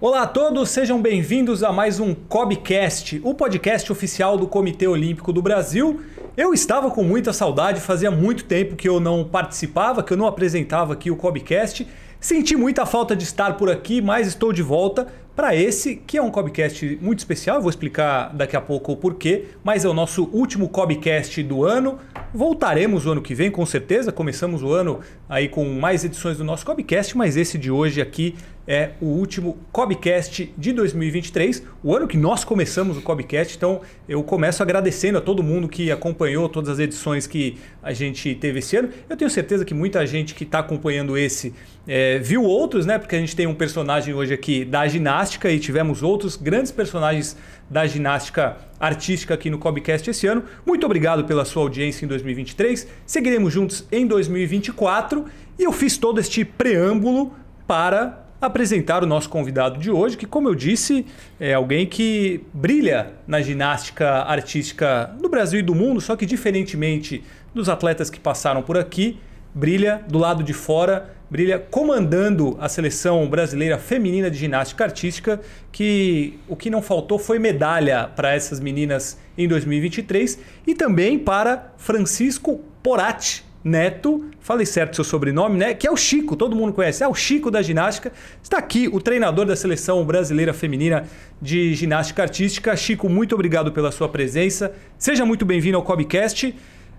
Olá a todos, sejam bem-vindos a mais um Cobcast, o podcast oficial do Comitê Olímpico do Brasil. Eu estava com muita saudade, fazia muito tempo que eu não participava, que eu não apresentava aqui o Cobcast. Senti muita falta de estar por aqui, mas estou de volta para esse, que é um Cobcast muito especial. Vou explicar daqui a pouco o porquê, mas é o nosso último Cobcast do ano. Voltaremos o ano que vem, com certeza. Começamos o ano aí com mais edições do nosso Cobcast, mas esse de hoje aqui é o último Cobcast de 2023, o ano que nós começamos o Cobcast. Então eu começo agradecendo a todo mundo que acompanhou todas as edições que a gente teve esse ano. Eu tenho certeza que muita gente que está acompanhando esse é, viu outros, né? Porque a gente tem um personagem hoje aqui da ginástica e tivemos outros grandes personagens da ginástica artística aqui no Cobcast esse ano. Muito obrigado pela sua audiência em 2023. Seguiremos juntos em 2024 e eu fiz todo este preâmbulo para apresentar o nosso convidado de hoje, que, como eu disse, é alguém que brilha na ginástica artística do Brasil e do mundo, só que diferentemente dos atletas que passaram por aqui, brilha do lado de fora, brilha comandando a seleção brasileira feminina de ginástica artística, que o que não faltou foi medalha para essas meninas em 2023 e também para Francisco Porati, Neto, falei certo seu sobrenome, né? Que é o Chico, todo mundo conhece, é o Chico da ginástica. Está aqui o treinador da seleção brasileira feminina de ginástica artística. Chico, muito obrigado pela sua presença. Seja muito bem-vindo ao Cobcast.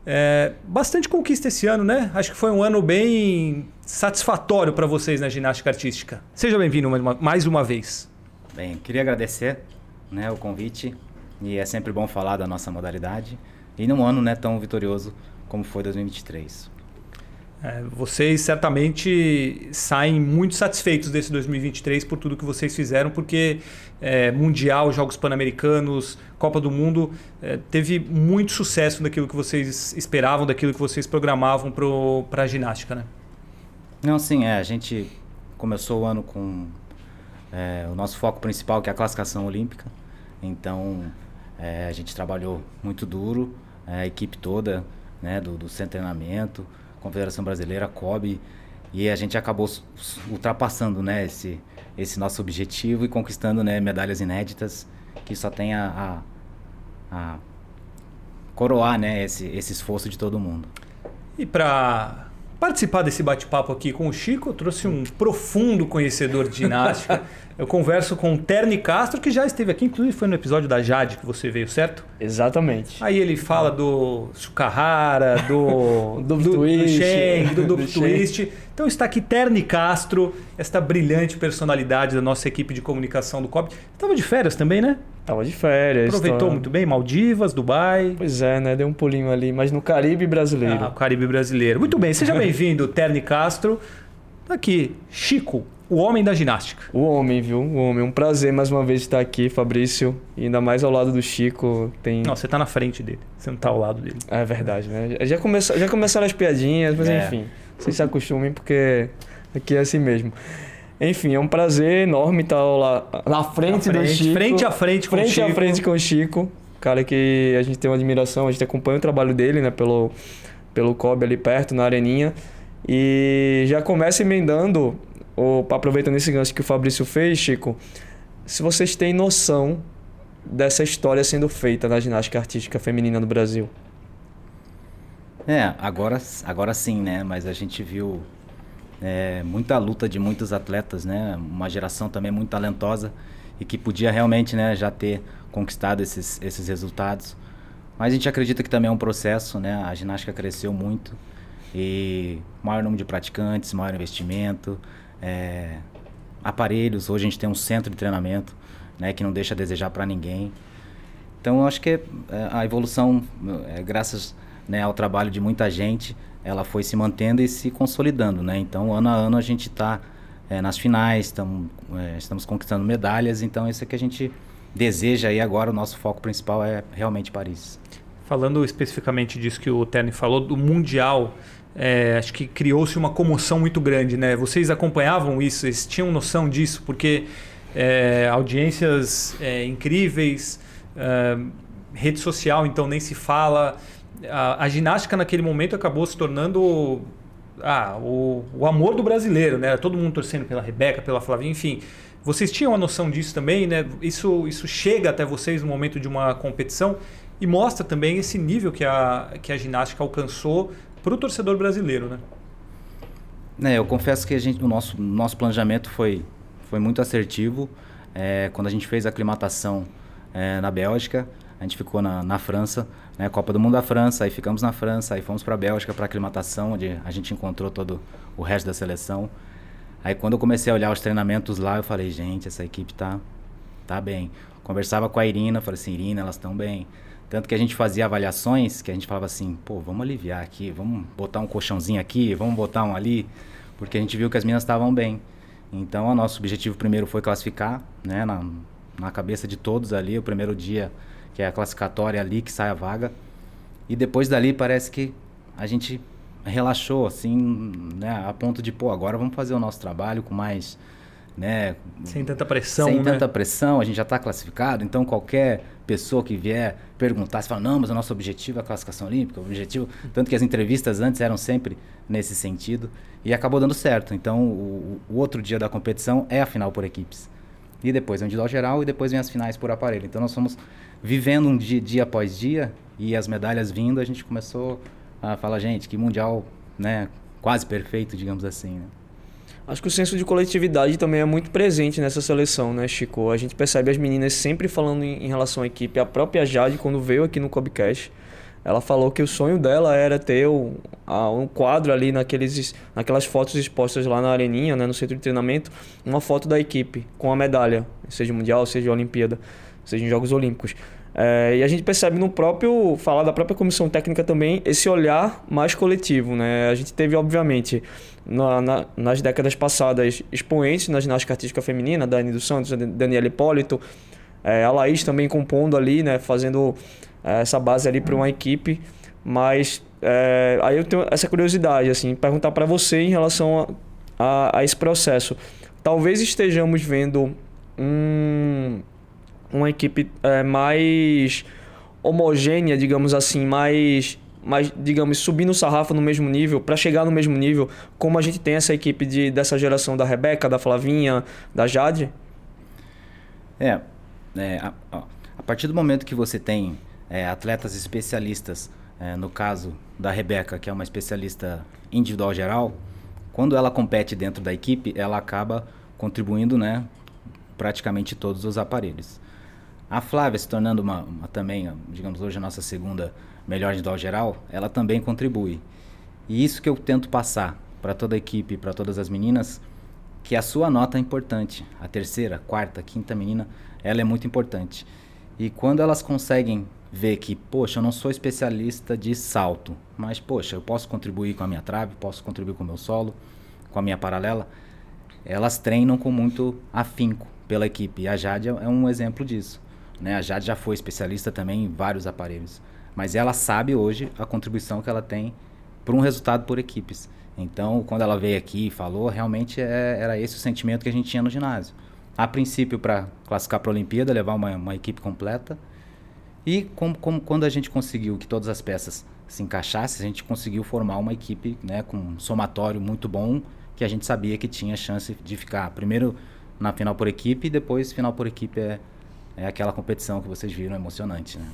É, bastante conquista esse ano, né? Acho que foi um ano bem satisfatório para vocês na ginástica artística. Seja bem-vindo mais uma vez. Bem, queria agradecer né, o convite e é sempre bom falar da nossa modalidade e num ano né, tão vitorioso como foi 2023. É, vocês certamente saem muito satisfeitos desse 2023 por tudo que vocês fizeram, porque é, Mundial, Jogos Pan-Americanos, Copa do Mundo, é, teve muito sucesso daquilo que vocês esperavam, daquilo que vocês programavam para a ginástica, né? Não, sim, é. A gente começou o ano com é, o nosso foco principal, que é a classificação olímpica. Então, é, a gente trabalhou muito duro, é, a equipe toda, né, do, do Centro Treinamento, Confederação Brasileira, COB, e a gente acabou ultrapassando né, esse, esse nosso objetivo e conquistando né, medalhas inéditas que só tem a, a, a coroar né, esse, esse esforço de todo mundo. E para participar desse bate-papo aqui com o Chico, eu trouxe um profundo conhecedor de ginástica. Eu converso com o Terni Castro, que já esteve aqui, inclusive foi no episódio da Jade que você veio, certo? Exatamente. Aí ele fala do Sukahara, do, do, do, do Shen, do Duplo Twist. Então está aqui Terni Castro, esta brilhante personalidade da nossa equipe de comunicação do COP. Estava de férias também, né? Tava de férias. Aproveitou tô... muito bem, Maldivas, Dubai. Pois é, né? Deu um pulinho ali, mas no Caribe brasileiro. Ah, o Caribe brasileiro. Muito bem, seja bem-vindo, Terni Castro. Aqui, Chico, o homem da ginástica. O homem, viu? O homem. Um prazer mais uma vez estar aqui, Fabrício. E ainda mais ao lado do Chico. Tem... Não, você tá na frente dele. Você não tá ao lado dele. É verdade, né? Já, começou, já começaram as piadinhas, mas é. enfim. Vocês se acostumem porque aqui é assim mesmo. Enfim, é um prazer enorme estar lá na frente, frente do Chico. Frente a frente com frente o Chico. Frente a frente com o Chico. Cara que a gente tem uma admiração, a gente acompanha o trabalho dele, né? Pelo, pelo COB ali perto, na areninha. E já começa emendando ou aproveitando esse gancho que o Fabrício fez, Chico, se vocês têm noção dessa história sendo feita na ginástica artística feminina no Brasil. É, agora, agora sim, né? Mas a gente viu é, muita luta de muitos atletas, né? Uma geração também muito talentosa e que podia realmente, né, já ter conquistado esses, esses resultados. Mas a gente acredita que também é um processo, né? A ginástica cresceu muito e maior número de praticantes, maior investimento, é, aparelhos. Hoje a gente tem um centro de treinamento, né, que não deixa a desejar para ninguém. Então eu acho que é, a evolução, é, graças né, ao trabalho de muita gente, ela foi se mantendo e se consolidando, né? Então ano a ano a gente está é, nas finais, tamo, é, estamos conquistando medalhas. Então isso é que a gente deseja e agora o nosso foco principal é realmente Paris. Falando especificamente disso que o Terni falou do mundial é, acho que criou-se uma comoção muito grande, né? Vocês acompanhavam isso, vocês tinham noção disso, porque é, audiências é, incríveis, é, rede social, então nem se fala. A, a, ginástica naquele momento acabou se tornando ah, o, o amor do brasileiro, né? Todo mundo torcendo pela Rebeca, pela Flavinha, enfim. Vocês tinham a noção disso também, né? Isso, isso chega até vocês no momento de uma competição e mostra também esse nível que a, que a ginástica alcançou para o torcedor brasileiro, né? É, eu confesso que a gente, o nosso, nosso planejamento foi, foi muito assertivo. É, quando a gente fez a aclimatação é, na Bélgica, a gente ficou na, na França, né, Copa do Mundo da França, aí ficamos na França, aí fomos para a Bélgica para aclimatação, onde a gente encontrou todo o resto da seleção. Aí quando eu comecei a olhar os treinamentos lá, eu falei, gente, essa equipe tá, tá bem. Conversava com a Irina, falei assim, Irina, elas estão bem. Tanto que a gente fazia avaliações, que a gente falava assim, pô, vamos aliviar aqui, vamos botar um colchãozinho aqui, vamos botar um ali, porque a gente viu que as meninas estavam bem. Então, o nosso objetivo primeiro foi classificar, né, na, na cabeça de todos ali, o primeiro dia, que é a classificatória ali, que sai a vaga. E depois dali parece que a gente relaxou, assim, né, a ponto de, pô, agora vamos fazer o nosso trabalho com mais, né... Sem tanta pressão, Sem né? tanta pressão, a gente já está classificado, então qualquer pessoa que vier perguntar, você fala, não, mas o nosso objetivo é a classificação olímpica, o objetivo... Tanto que as entrevistas antes eram sempre nesse sentido, e acabou dando certo. Então, o, o outro dia da competição é a final por equipes. E depois é o individual geral, e depois vem as finais por aparelho. Então, nós fomos vivendo um dia, dia após dia, e as medalhas vindo, a gente começou a falar, gente, que mundial, né, quase perfeito, digamos assim, né? Acho que o senso de coletividade também é muito presente nessa seleção, né, Chico? A gente percebe as meninas sempre falando em, relação à equipe. A própria Jade, quando veio aqui no Cobcast, ela falou que o sonho dela era ter um, um quadro ali naqueles, naquelas fotos expostas lá na areninha, né, no centro de treinamento, uma foto da equipe com a medalha, seja mundial, seja Olimpíada, seja em Jogos Olímpicos. É, e a gente percebe no próprio, falar da própria comissão técnica também, esse olhar mais coletivo. Né? A gente teve, obviamente, na, na, nas décadas passadas, expoentes na ginástica artística feminina, Dani dos Santos, Daniela Hipólito, é, a Laís também compondo ali, né? fazendo é, essa base ali para uma equipe. Mas é, aí eu tenho essa curiosidade, assim, perguntar para você em relação a, a, a esse processo. Talvez estejamos vendo um uma equipe é, mais homogênea, digamos assim, mais, mais digamos, subindo o sarrafo no mesmo nível, para chegar no mesmo nível, como a gente tem essa equipe de, dessa geração da Rebeca, da Flavinha, da Jade? É, é a, a, partir do momento que você tem é, atletas especialistas, é, no caso da Rebeca, que é uma especialista individual geral, quando ela compete dentro da equipe, ela acaba contribuindo, né, praticamente todos os aparelhos. A Flávia se tornando uma, uma, também, digamos hoje a nossa segunda melhor individual geral, ela também contribui. E isso que eu tento passar para toda a equipe, para todas as meninas, que a sua nota é importante. A terceira, quarta, quinta menina, ela é muito importante. E quando elas conseguem ver que, poxa, eu não sou especialista de salto, mas poxa, eu posso contribuir com a minha trave, posso contribuir com o meu solo, com a minha paralela, elas treinam com muito afinco pela equipe. E a Jade é um exemplo disso. Né? A Jade já foi especialista também em vários aparelhos. Mas ela sabe hoje a contribuição que ela tem para um resultado por equipes. Então, quando ela veio aqui e falou, realmente é, era esse o sentimento que a gente tinha no ginásio. A princípio, para classificar para a Olimpíada, levar uma, uma equipe completa. E com, com, quando a gente conseguiu que todas as peças se encaixassem, a gente conseguiu formar uma equipe né, com um somatório muito bom, que a gente sabia que tinha chance de ficar primeiro na final por equipe e depois final por equipe é é aquela competição que vocês viram emocionante, né?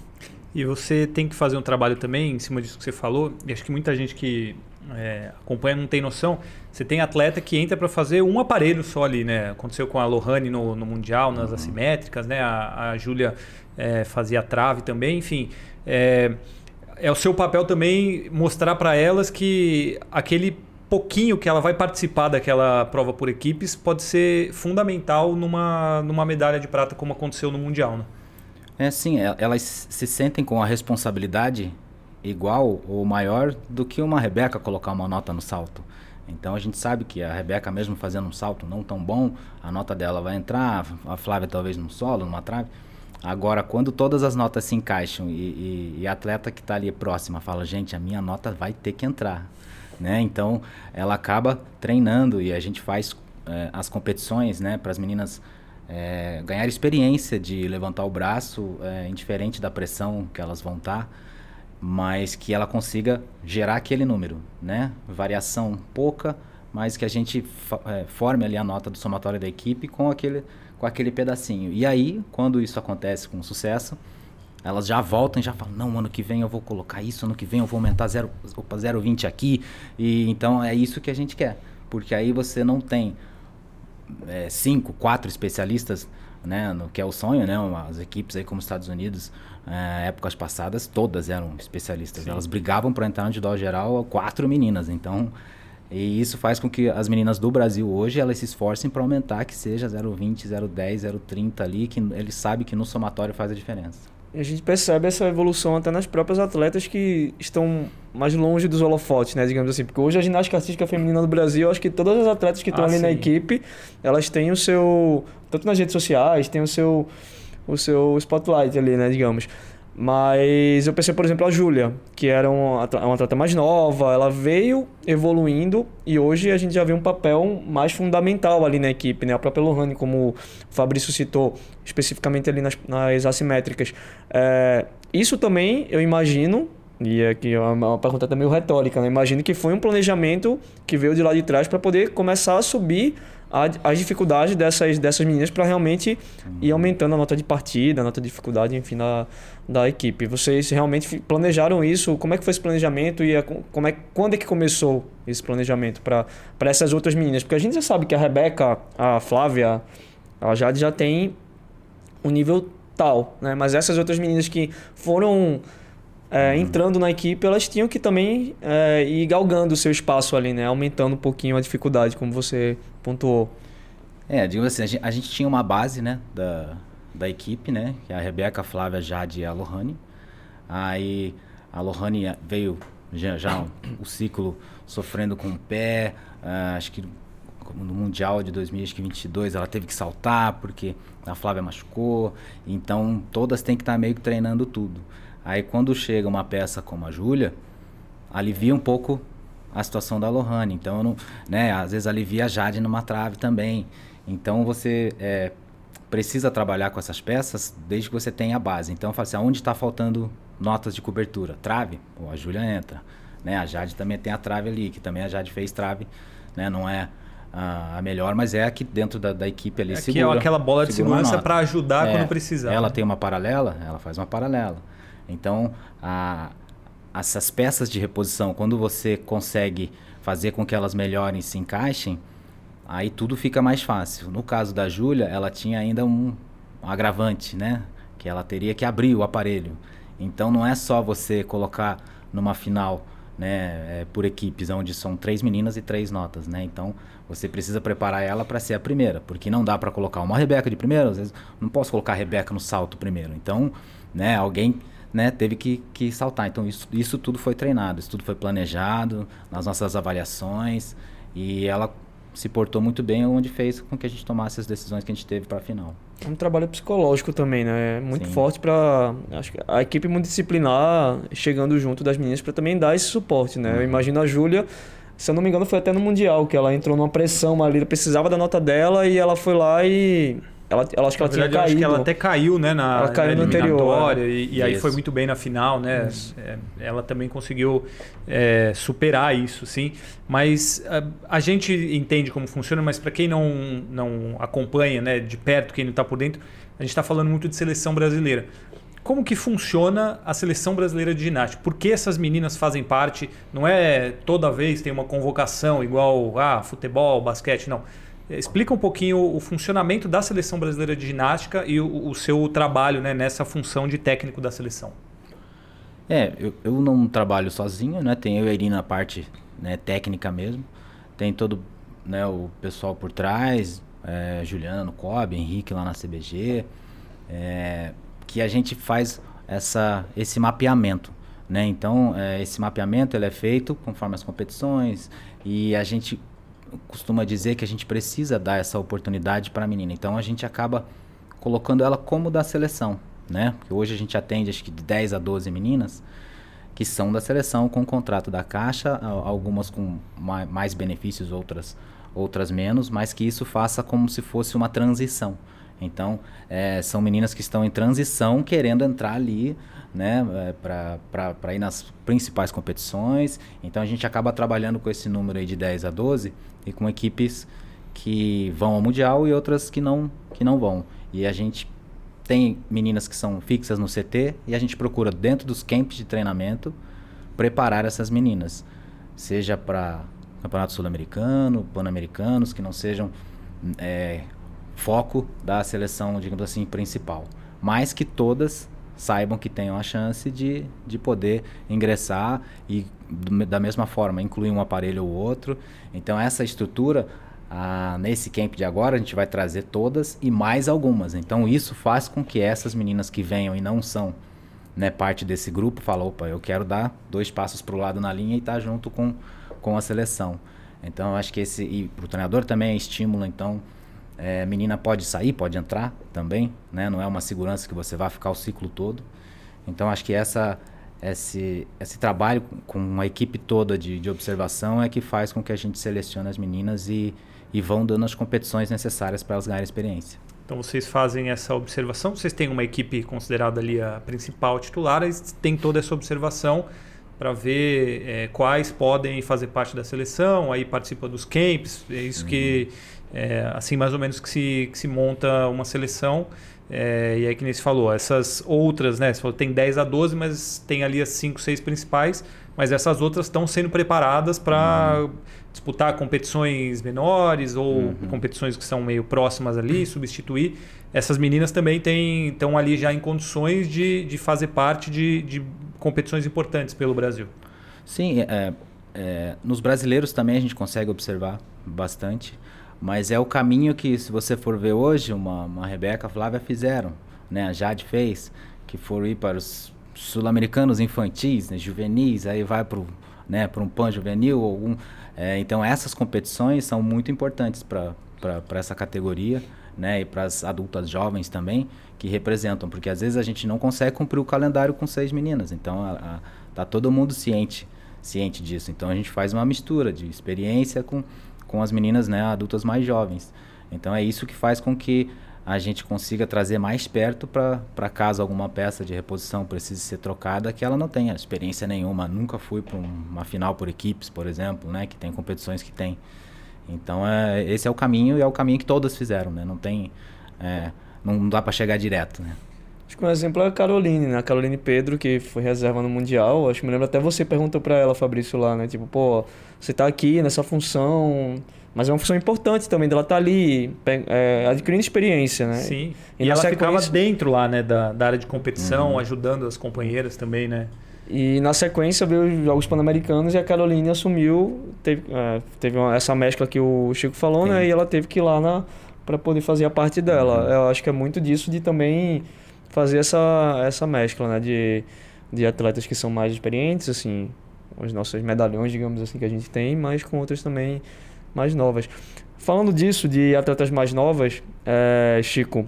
E você tem que fazer um trabalho também em cima disso que você falou, e acho que muita gente que é, acompanha não tem noção. Você tem atleta que entra para fazer um aparelho só ali, né? Aconteceu com a Lohane no, no Mundial, nas uhum. assimétricas, né? A, a Júlia é, fazia trave também, enfim. É, é o seu papel também mostrar para elas que aquele pouquinho que ela vai participar daquela prova por equipes pode ser fundamental numa, numa medalha de prata, como aconteceu no Mundial. Né? É sim, é, elas se sentem com a responsabilidade igual ou maior do que uma Rebeca colocar uma nota no salto. Então a gente sabe que a Rebeca, mesmo fazendo um salto não tão bom, a nota dela vai entrar, a Flávia talvez no solo, numa trave. Agora, quando todas as notas se encaixam e, e, e a atleta que está ali próxima fala, gente, a minha nota vai ter que entrar né? Então ela acaba treinando e a gente faz é, as competições, né, para as meninas é, ganhar experiência de levantar o braço, é, indiferente da pressão que elas vão estar, tá, mas que ela consiga gerar aquele número, né? Variação pouca, mas que a gente forme ali a nota do somatório da equipe com aquele com aquele pedacinho. E aí, quando isso acontece com sucesso, elas já voltam e já falam, não, ano que vem eu vou colocar isso, ano que vem eu vou aumentar 0,20 aqui. E então é isso que a gente quer. Porque aí você não tem é, cinco, quatro especialistas, né, no que é o sonho, né, as equipes aí como Estados Unidos, é, épocas passadas, todas eram especialistas. Sim. Elas brigavam para entrar no judô geral, quatro meninas. Então, e isso faz com que as meninas do Brasil hoje elas se esforcem para aumentar que seja 0,20, 0,10, 0,30 ali, que eles sabem que no somatório faz a diferença. E a gente percebe essa evolução até nas próprias atletas que estão mais longe dos holofotes, né? Digamos assim. Porque hoje a ginástica artística feminina do Brasil, eu acho que todas as atletas que estão ah, ali sim. na equipe, elas têm o seu. Tanto nas redes sociais, têm o seu, o seu spotlight ali, né? Digamos. Mas eu pensei, por exemplo, a Júlia, que era uma, uma atleta mais nova, ela veio evoluindo e hoje a gente já vê um papel mais fundamental ali na equipe, né? A própria Lohane, como o Fabrício citou, especificamente ali nas, nas assimétricas. É, isso também, eu imagino, e aqui é uma pergunta também retórica, né? Imagino que foi um planejamento que veio de lá de trás para poder começar a subir as dificuldades dessas, dessas meninas para realmente ir aumentando a nota de partida, a nota de dificuldade, enfim, da, da equipe. Vocês realmente planejaram isso? Como é que foi esse planejamento e a, como é, quando é que começou esse planejamento para essas outras meninas? Porque a gente já sabe que a Rebeca, a Flávia, a Jade já tem um nível tal, né? Mas essas outras meninas que foram é, uhum. entrando na equipe, elas tinham que também é, ir galgando o seu espaço ali, né? Aumentando um pouquinho a dificuldade, como você pontuou. É, digamos assim, a gente, a gente tinha uma base, né, da, da equipe, né? Que é a Rebeca, a Flávia, Jade e a Lohane. Aí a Lohane veio já, já um, o ciclo sofrendo com o pé, uh, acho que no Mundial de 2022 ela teve que saltar porque a Flávia machucou, então todas têm que estar meio que treinando tudo. Aí quando chega uma peça como a Júlia, alivia um pouco a situação da Lohane. Então, não, né, às vezes alivia a Jade numa trave também. Então você é, precisa trabalhar com essas peças desde que você tenha a base. Então, fala assim, aonde está faltando notas de cobertura? Trave? Pô, a Júlia entra. Né? A Jade também tem a trave ali, que também a Jade fez trave. Né? Não é a, melhor, mas é a que dentro da, da equipe ali é segura. Que é aquela bola de segurança para ajudar é, quando precisar. Ela tem uma paralela, ela faz uma paralela. Então, a, essas peças de reposição, quando você consegue fazer com que elas melhorem e se encaixem, aí tudo fica mais fácil. No caso da Júlia, ela tinha ainda um, um agravante, né? Que ela teria que abrir o aparelho. Então não é só você colocar numa final né, é, por equipes, onde são três meninas e três notas, né? Então você precisa preparar ela para ser a primeira, porque não dá para colocar uma Rebeca de primeira, às vezes não posso colocar a Rebeca no salto primeiro. Então, né, alguém né, teve que, que saltar. Então isso, isso tudo foi treinado, isso tudo foi planejado nas nossas avaliações e ela se portou muito bem, onde fez com que a gente tomasse as decisões que a gente teve para a final. É um trabalho psicológico também, né? É muito Sim. forte para acho que a equipe multidisciplinar chegando junto das meninas para também dar esse suporte, né? Uhum. Eu imagino a Júlia se eu não me engano, foi até no Mundial que ela entrou numa pressão ali, precisava da nota dela e ela foi lá e ela, ela acho que ela verdade, tinha caído. Acho que ela até caiu, né? Na, ela caiu na anterior. E, e aí foi muito bem na final, né? É, ela também conseguiu é, superar isso, sim. Mas a, a, gente entende como funciona, mas para quem não, não acompanha né, de perto, quem não está por dentro, a gente está falando muito de seleção brasileira. Como que funciona a seleção brasileira de ginástica? Por que essas meninas fazem parte? Não é toda vez tem uma convocação igual ah, futebol, basquete, não Explica um pouquinho o funcionamento da seleção brasileira de ginástica e o, o seu trabalho né, nessa função de técnico da seleção. É, eu, eu não trabalho sozinho, né? Tem eu e a Irina a parte né, técnica mesmo. Tem todo né, o pessoal por trás, é, Juliano, Cobb, Henrique lá na CBG, é, que a gente faz essa, esse mapeamento. Né? Então, é, esse mapeamento ele é feito conforme as competições e a gente costuma dizer que a gente precisa dar essa oportunidade para a menina. Então a gente acaba colocando ela como da seleção, né? Porque hoje a gente atende acho que de 10 a 12 meninas que são da seleção com contrato da Caixa, algumas com mais benefícios, outras outras menos, mas que isso faça como se fosse uma transição. Então, é, são meninas que estão em transição, querendo entrar ali né, é, para ir nas principais competições. Então, a gente acaba trabalhando com esse número aí de 10 a 12 e com equipes que vão ao mundial e outras que não que não vão. E a gente tem meninas que são fixas no CT e a gente procura dentro dos camps de treinamento preparar essas meninas, seja para campeonato sul-americano, pan-americanos, que não sejam é, foco da seleção, digamos assim, principal, mas que todas saibam que tenham a chance de, de poder ingressar e da mesma forma incluir um aparelho ou outro. Então essa estrutura ah, nesse camp de agora a gente vai trazer todas e mais algumas. Então isso faz com que essas meninas que venham e não são né, parte desse grupo falem, opa, eu quero dar dois passos para o lado na linha e estar tá junto com, com a seleção. Então eu acho que esse e para o treinador também é estímulo. Então é, menina pode sair, pode entrar também, né? Não é uma segurança que você vai ficar o ciclo todo. Então acho que essa esse, esse trabalho com uma equipe toda de, de observação é que faz com que a gente selecione as meninas e, e vão dando as competições necessárias para elas ganharem experiência. Então vocês fazem essa observação, vocês têm uma equipe considerada ali a principal titular, e tem toda essa observação para ver é, quais podem fazer parte da seleção, aí participa dos camps, é isso uhum. que é, assim mais ou menos que se, que se monta uma seleção. É, e aí que nem se falou, essas outras, né? Você falou, tem 10 a 12, mas tem ali as 5, 6 principais, mas essas outras estão sendo preparadas para uhum. disputar competições menores ou uhum. competições que são meio próximas ali, substituir. Essas meninas também estão ali já em condições de, de fazer parte de, de competições importantes pelo Brasil. Sim, é, é, nos brasileiros também a gente consegue observar bastante. Mas é o caminho que, se você for ver hoje, uma, uma Rebeca Flávia fizeram, né? A Jade fez, que foram ir para os sul-americanos infantis, né? juvenis, aí vai para né, um pan juvenil. Algum, é, então, essas competições são muito importantes para essa categoria, né? E para as adultas jovens também, que representam, porque às vezes a gente não consegue cumprir o calendário com seis meninas. Então, a, a, tá todo mundo ciente, ciente disso. Então, a gente faz uma mistura de experiência com com as meninas, né, adultas mais jovens. Então é isso que faz com que a gente consiga trazer mais perto para caso alguma peça de reposição precise ser trocada, que ela não tenha experiência nenhuma, nunca fui para uma final por equipes, por exemplo, né, que tem competições que tem. Então é, esse é o caminho e é o caminho que todas fizeram, né? Não tem, é, não dá para chegar direto, né? Acho que um exemplo é a Caroline, né? A Caroline Pedro, que foi reserva no Mundial. Acho que me lembro até você perguntou para ela, Fabrício, lá, né? Tipo, pô, você tá aqui nessa função, mas é uma função importante também dela estar tá ali é, adquirindo experiência, né? Sim. E, e ela sequência... ficava dentro lá, né, da, da área de competição, uhum. ajudando as companheiras também, né? E na sequência veio os Jogos Pan-Americanos e a Caroline assumiu, teve, é, teve uma, essa mescla que o Chico falou, Sim. né? E ela teve que ir lá na para poder fazer a parte dela. Uhum. Eu acho que é muito disso de também fazer essa, essa mescla, né? De, de atletas que são mais experientes, assim, os nossos medalhões, digamos assim, que a gente tem, mas com outras também mais novas. Falando disso, de atletas mais novas, é, Chico,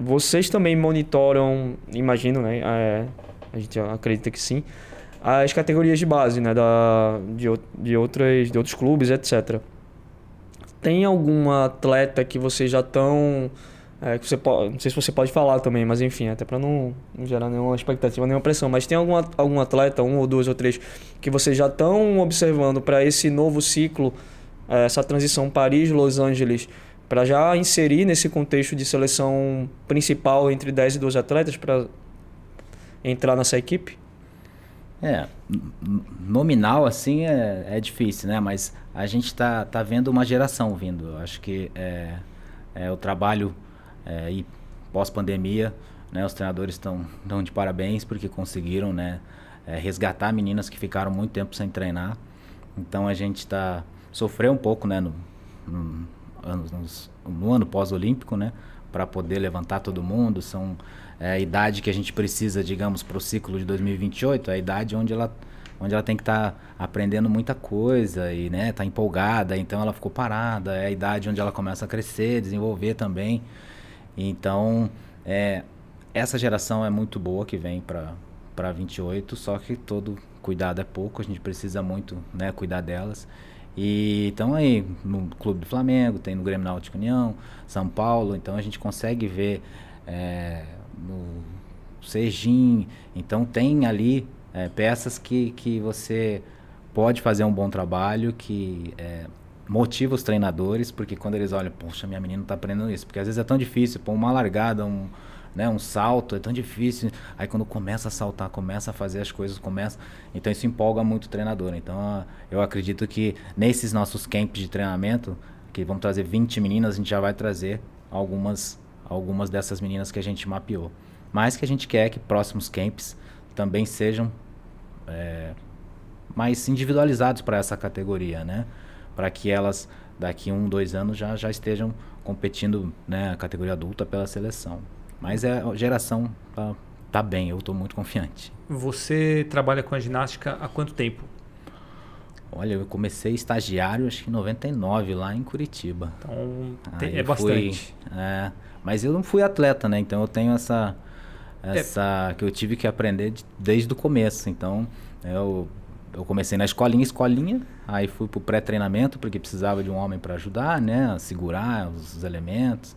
vocês também monitoram, imagino, né? É, a gente acredita que sim, as categorias de base, né? Da, de, de, outras, de outros clubes, etc. Tem alguma atleta que vocês já estão é, que você pode, não sei se você pode falar também, mas enfim, até para não, não, gerar nenhuma expectativa, nenhuma pressão. Mas tem algum, algum atleta, um ou dois ou três, que vocês já estão observando para esse novo ciclo, é, essa transição Paris-Los Angeles, para já inserir nesse contexto de seleção principal entre 10 e 12 atletas para entrar nessa equipe? É, nominal assim é, é difícil, né? Mas a gente está tá vendo uma geração vindo. Eu acho que é, é o trabalho é, e pós-pandemia, né, os treinadores estão de parabéns porque conseguiram né, é, resgatar meninas que ficaram muito tempo sem treinar. Então a gente está sofreu um pouco né, no, no, no ano pós-olímpico, né, para poder levantar todo mundo. São é, a idade que a gente precisa, digamos, para o ciclo de 2028, a idade onde ela onde ela tem que estar tá aprendendo muita coisa e né, tá empolgada, então ela ficou parada, é a idade onde ela começa a crescer, desenvolver também. Então, é, essa geração é muito boa que vem para 28, só que todo cuidado é pouco, a gente precisa muito né, cuidar delas. E então aí no Clube do Flamengo, tem no Grêmio Náutico União, São Paulo, então a gente consegue ver é, no Sejim, então tem ali é, peças que, que você pode fazer um bom trabalho, que é, motiva os treinadores, porque quando eles olham, poxa, minha menina está aprendendo isso, porque às vezes é tão difícil, pô, uma largada, um, né, um salto, é tão difícil. Aí quando começa a saltar, começa a fazer as coisas, começa. Então isso empolga muito o treinador. Então eu acredito que nesses nossos camps de treinamento, que vamos trazer 20 meninas, a gente já vai trazer algumas algumas dessas meninas que a gente mapeou. Mas que a gente quer que próximos camps também sejam é, mais individualizados para essa categoria, né? Para que elas daqui um, dois anos já, já estejam competindo né, a categoria adulta pela seleção. Mas é, a geração tá, tá bem, eu estou muito confiante. Você trabalha com a ginástica há quanto tempo? Olha, eu comecei estagiário acho que em 99 lá em Curitiba. Então é bastante. é, mas eu não fui atleta, né? Então eu tenho essa essa é. que eu tive que aprender de, desde o começo. Então eu eu comecei na escolinha, escolinha, aí fui pro pré-treinamento porque precisava de um homem para ajudar, né, segurar os elementos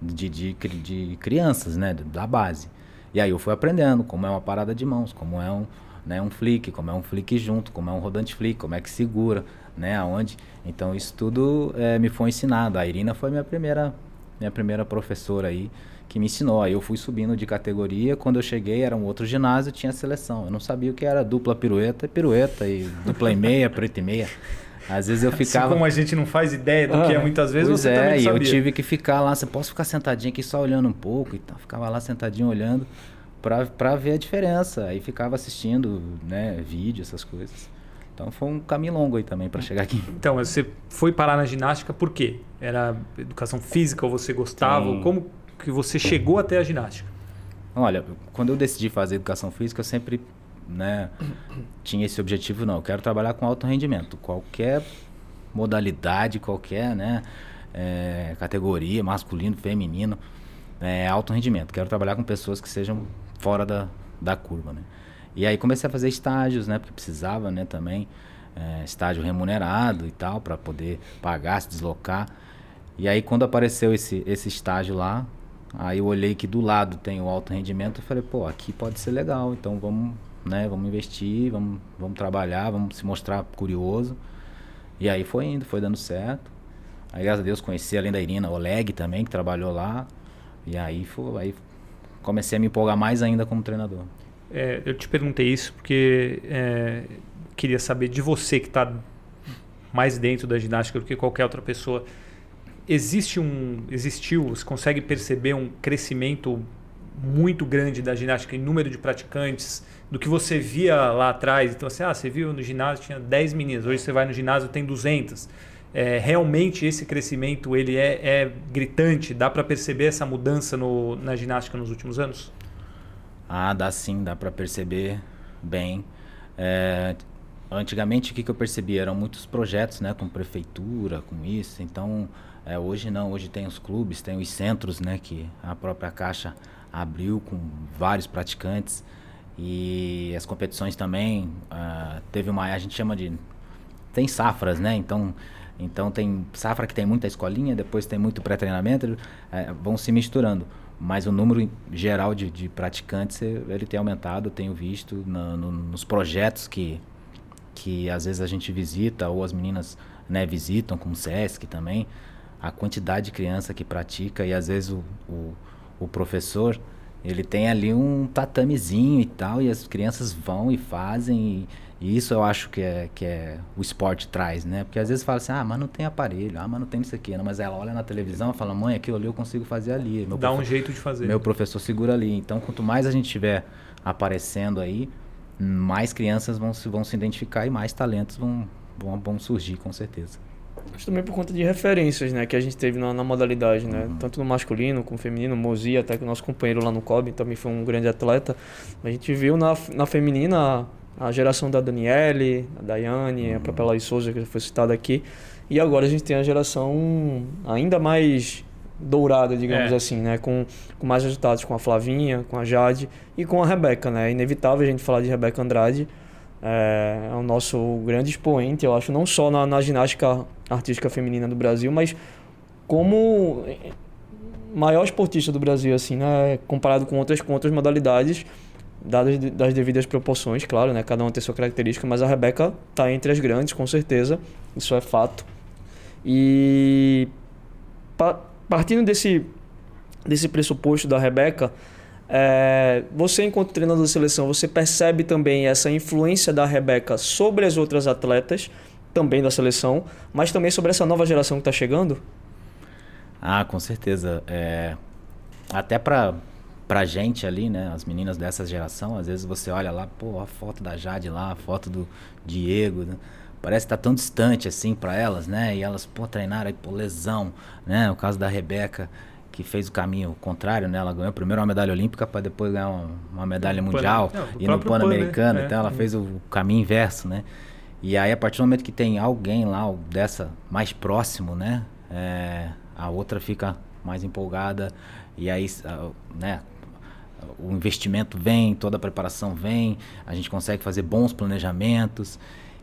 de, de, de crianças, né, da base. E aí eu fui aprendendo como é uma parada de mãos, como é um, né, um flick, como é um flick junto, como é um rodante flick, como é que segura, né, aonde. Então isso tudo é, me foi ensinado. A Irina foi minha primeira, minha primeira professora aí que me ensinou. Aí eu fui subindo de categoria. Quando eu cheguei, era um outro ginásio, tinha seleção. Eu não sabia o que era dupla pirueta e pirueta, e dupla e meia, preta e meia. Às vezes eu ficava. Assim como a gente não faz ideia do ah, que é muitas vezes, você é, também sabia. e eu tive que ficar lá. Você posso ficar sentadinho aqui só olhando um pouco e tal. Ficava lá sentadinho olhando para ver a diferença. Aí ficava assistindo, né, vídeo, essas coisas. Então foi um caminho longo aí também para chegar aqui. Então, você foi parar na ginástica por quê? Era educação física ou você gostava? Sim. Como que você chegou até a ginástica? Olha, quando eu decidi fazer educação física, eu sempre né, tinha esse objetivo, não, eu quero trabalhar com alto rendimento. Qualquer modalidade, qualquer né, é, categoria, masculino, feminino, é, alto rendimento. Quero trabalhar com pessoas que sejam fora da, da curva, né? E aí comecei a fazer estágios, né? Porque precisava, né? Também é, estágio remunerado e tal para poder pagar, se deslocar. E aí quando apareceu esse esse estágio lá, aí eu olhei que do lado tem o alto rendimento, eu falei, pô, aqui pode ser legal, então vamos, né? Vamos investir, vamos vamos trabalhar, vamos se mostrar curioso. E aí foi indo, foi dando certo. Aí graças a Deus conheci além da Irina, Oleg também que trabalhou lá. E aí foi, aí comecei a me empolgar mais ainda como treinador. É, eu te perguntei isso porque é, queria saber de você que está mais dentro da ginástica do que qualquer outra pessoa. Existe um, existiu, você consegue perceber um crescimento muito grande da ginástica em número de praticantes do que você via lá atrás. Então, assim, ah, você viu no ginásio tinha 10 meninas, hoje você vai no ginásio tem 200 é, realmente esse crescimento ele é, é gritante? Dá para perceber essa mudança no, na ginástica nos últimos anos? Ah, dá sim, dá para perceber bem. É, antigamente o que, que eu percebi eram muitos projetos, né, com prefeitura, com isso. Então é, hoje não, hoje tem os clubes, tem os centros, né, que a própria Caixa abriu com vários praticantes e as competições também uh, teve uma, a gente chama de tem safras, né? Então então tem safra que tem muita escolinha, depois tem muito pré-treinamento, é, vão se misturando. Mas o número geral de, de praticantes ele tem aumentado, eu tenho visto no, nos projetos que, que às vezes a gente visita ou as meninas né, visitam, como o SESC também, a quantidade de criança que pratica e às vezes o, o, o professor ele tem ali um tatamezinho e tal e as crianças vão e fazem e, e isso eu acho que é, que é o esporte traz, né? Porque às vezes fala assim, ah, mas não tem aparelho, ah, mas não tem isso aqui. Não, mas ela olha na televisão e fala, mãe, aquilo ali eu consigo fazer ali. Meu Dá um jeito de fazer. Meu professor segura ali. Então, quanto mais a gente tiver aparecendo aí, mais crianças vão se, vão se identificar e mais talentos vão, vão, vão surgir, com certeza. Mas também por conta de referências, né, que a gente teve na, na modalidade, né, uhum. tanto no masculino como no feminino, Mozi, até que o nosso companheiro lá no COB também foi um grande atleta. A gente viu na, na feminina a geração da Daniele, a Daiane, a própria Laís Souza, que foi citada aqui. E agora a gente tem a geração ainda mais dourada, digamos é. assim, né? Com, com mais resultados com a Flavinha, com a Jade e com a Rebeca, né? É inevitável a gente falar de Rebeca Andrade. É, é o nosso grande expoente, eu acho, não só na, na ginástica artística feminina do Brasil, mas como maior esportista do Brasil, assim, né? Comparado com outras, com outras modalidades dadas das devidas proporções, claro, né? Cada uma tem sua característica, mas a Rebeca está entre as grandes, com certeza, isso é fato. E pa partindo desse, desse pressuposto da Rebeca, é, você, enquanto treinador da seleção, você percebe também essa influência da Rebeca sobre as outras atletas, também da seleção, mas também sobre essa nova geração que está chegando? Ah, com certeza. É, até para pra gente ali, né, as meninas dessa geração, às vezes você olha lá, pô, a foto da Jade lá, a foto do Diego, né? parece que tá tão distante assim para elas, né? E elas, pô, treinaram aí, pô, lesão, né? O caso da Rebeca, que fez o caminho contrário, né? Ela ganhou primeiro uma medalha olímpica para depois ganhar uma, uma medalha mundial Pan, não, e no Pan-Americano, né? então ela é. fez o caminho inverso, né? E aí a partir do momento que tem alguém lá dessa mais próximo, né? É, a outra fica mais empolgada e aí, né? O investimento vem, toda a preparação vem, a gente consegue fazer bons planejamentos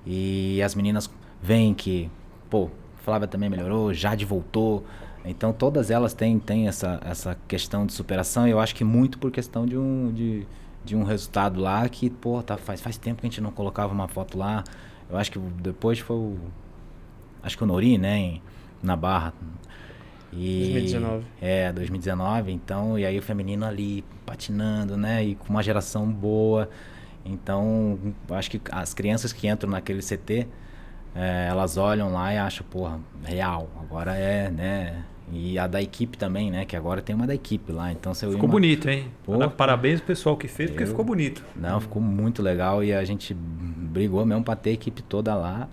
e as meninas veem que, pô, Flávia também melhorou, Jade voltou, então todas elas têm, têm essa, essa questão de superação e eu acho que muito por questão de um, de, de um resultado lá que, pô, tá, faz, faz tempo que a gente não colocava uma foto lá. Eu acho que depois foi o. Acho que o Nori, né? Em, na Barra. E, 2019. É, 2019. Então, e aí o feminino ali patinando, né? E com uma geração boa. Então, acho que as crianças que entram naquele CT é, elas olham lá e acham, porra, real. Agora é, né? E a da equipe também, né? Que agora tem uma da equipe lá. Então você Ficou uma... bonito, hein? Pô, Parabéns pro pessoal que fez, eu... porque ficou bonito. Não, ficou muito legal e a gente brigou mesmo pra ter a equipe toda lá.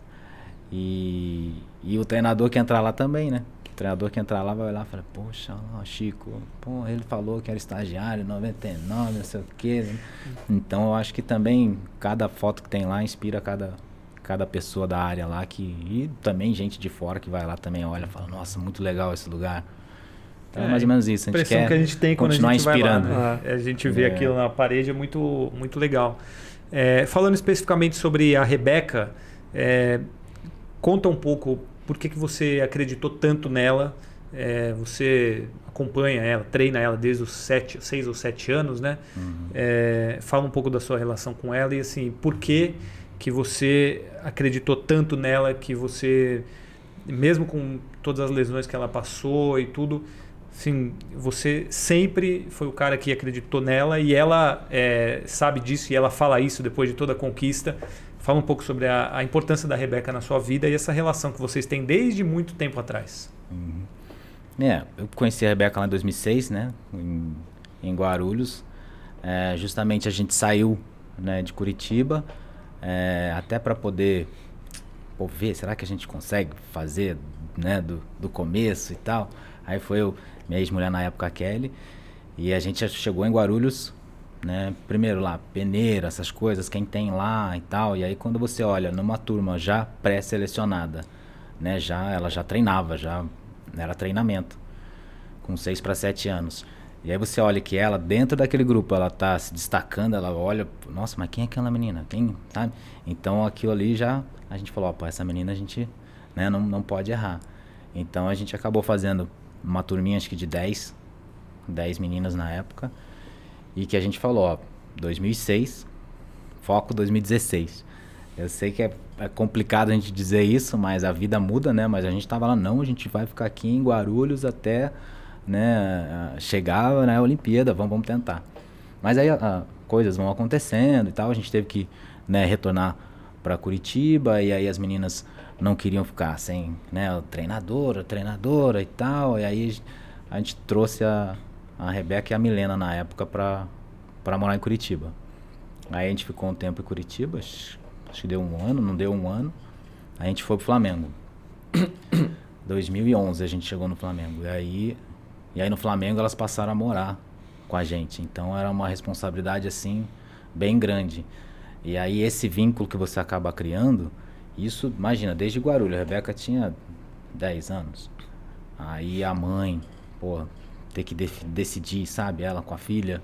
E, e o treinador que entrar lá também, né? O treinador que entrar lá vai olhar e falar, poxa, ó, Chico, pô, ele falou que era estagiário, 99, não sei o quê. Então eu acho que também cada foto que tem lá inspira cada, cada pessoa da área lá que e também gente de fora que vai lá também olha, fala, nossa, muito legal esse lugar. Então é, é mais ou menos isso. A, impressão que a gente tem quando a gente inspirando. vai lá, né? A gente vê é. aquilo na parede é muito muito legal. É, falando especificamente sobre a Rebeca, é, conta um pouco por que, que você acreditou tanto nela. É, você acompanha ela, treina ela desde os sete, seis ou sete anos, né? Uhum. É, fala um pouco da sua relação com ela e assim, por que que você acreditou tanto nela que você, mesmo com todas as lesões que ela passou e tudo, assim, você sempre foi o cara que acreditou nela e ela é, sabe disso e ela fala isso depois de toda a conquista. Fala um pouco sobre a, a, importância da Rebeca na sua vida e essa relação que vocês têm desde muito tempo atrás. Uhum. É, eu conheci a Rebeca lá em 2006, né, em, em Guarulhos. É, justamente a gente saiu né, de Curitiba é, até para poder pô, ver, será que a gente consegue fazer né, do, do começo e tal. Aí foi eu, minha ex-mulher na época, a Kelly, e a gente chegou em Guarulhos, né, primeiro lá, peneira, essas coisas, quem tem lá e tal. E aí quando você olha numa turma já pré-selecionada, né, já, ela já treinava, já era treinamento, com 6 para 7 anos. E aí você olha que ela, dentro daquele grupo, ela tá se destacando, ela olha, nossa, mas quem é aquela menina? Quem, sabe? Então aquilo ali já, a gente falou, pô, essa menina a gente né, não, não pode errar. Então a gente acabou fazendo uma turminha, acho que de 10, 10 meninas na época, e que a gente falou, ó, 2006, foco 2016. Eu sei que é, é, complicado a gente dizer isso, mas a vida muda, né? Mas a gente tava lá, não, a gente vai ficar aqui em Guarulhos até né, chegar na Olimpíada, vamos, vamos tentar. Mas aí a, coisas vão acontecendo e tal, a gente teve que né, retornar para Curitiba e aí as meninas não queriam ficar sem né, treinadora, treinadora e tal, e aí a gente trouxe a, a Rebeca e a Milena na época para morar em Curitiba. Aí a gente ficou um tempo em Curitiba, acho que deu um ano, não deu um ano, a gente foi pro Flamengo. 2011 a gente chegou no Flamengo. E aí e aí no Flamengo elas passaram a morar com a gente. Então era uma responsabilidade assim bem grande. E aí esse vínculo que você acaba criando, isso, imagina, desde Guarulhos, a Rebeca tinha 10 anos. Aí a mãe, pô, ter que decidir, sabe, ela com a filha.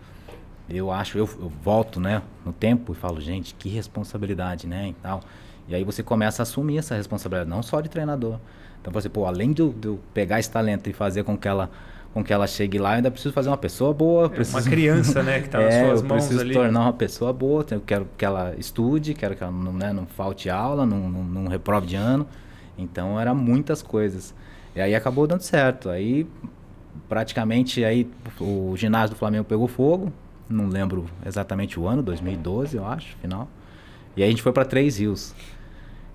Eu acho, eu, eu, volto, né, no tempo e falo, gente, que responsabilidade, né, e tal. E aí você começa a assumir essa responsabilidade, não só de treinador. Então você, pô, além de eu, de eu pegar esse talento e fazer com que ela com que ela chegue lá, eu ainda preciso fazer uma pessoa boa. Preciso... É uma criança, né, que está nas é, suas eu mãos preciso ali. tornar uma pessoa boa, eu quero que ela estude, quero que ela não, né, não falte aula, não, não, não reprove de ano. Então era muitas coisas. E aí acabou dando certo. Aí praticamente aí o ginásio do Flamengo pegou fogo. Não lembro exatamente o ano, 2012, eu acho, final. E aí a gente foi para Três Rios.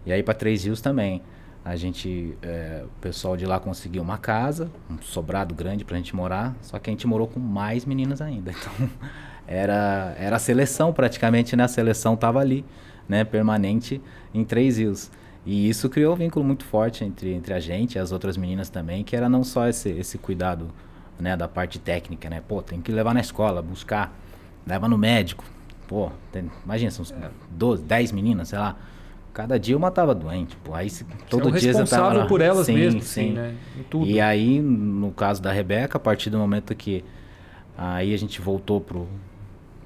E aí para Três Rios também. A gente, é, o pessoal de lá conseguiu uma casa, um sobrado grande pra gente morar, só que a gente morou com mais meninas ainda. Então, era, era a seleção praticamente, né? A seleção tava ali, né? Permanente em Três Rios. E isso criou um vínculo muito forte entre, entre a gente e as outras meninas também, que era não só esse, esse cuidado né, da parte técnica, né? Pô, tem que levar na escola, buscar, leva no médico. Pô, tem, imagina, são 12, 10 meninas, sei lá. Cada dia uma tava doente, pô. Aí todo Você dia é você tava lá. por elas sim, mesmo, sim. sim, né? E aí, no caso da Rebeca, a partir do momento que aí a gente voltou pro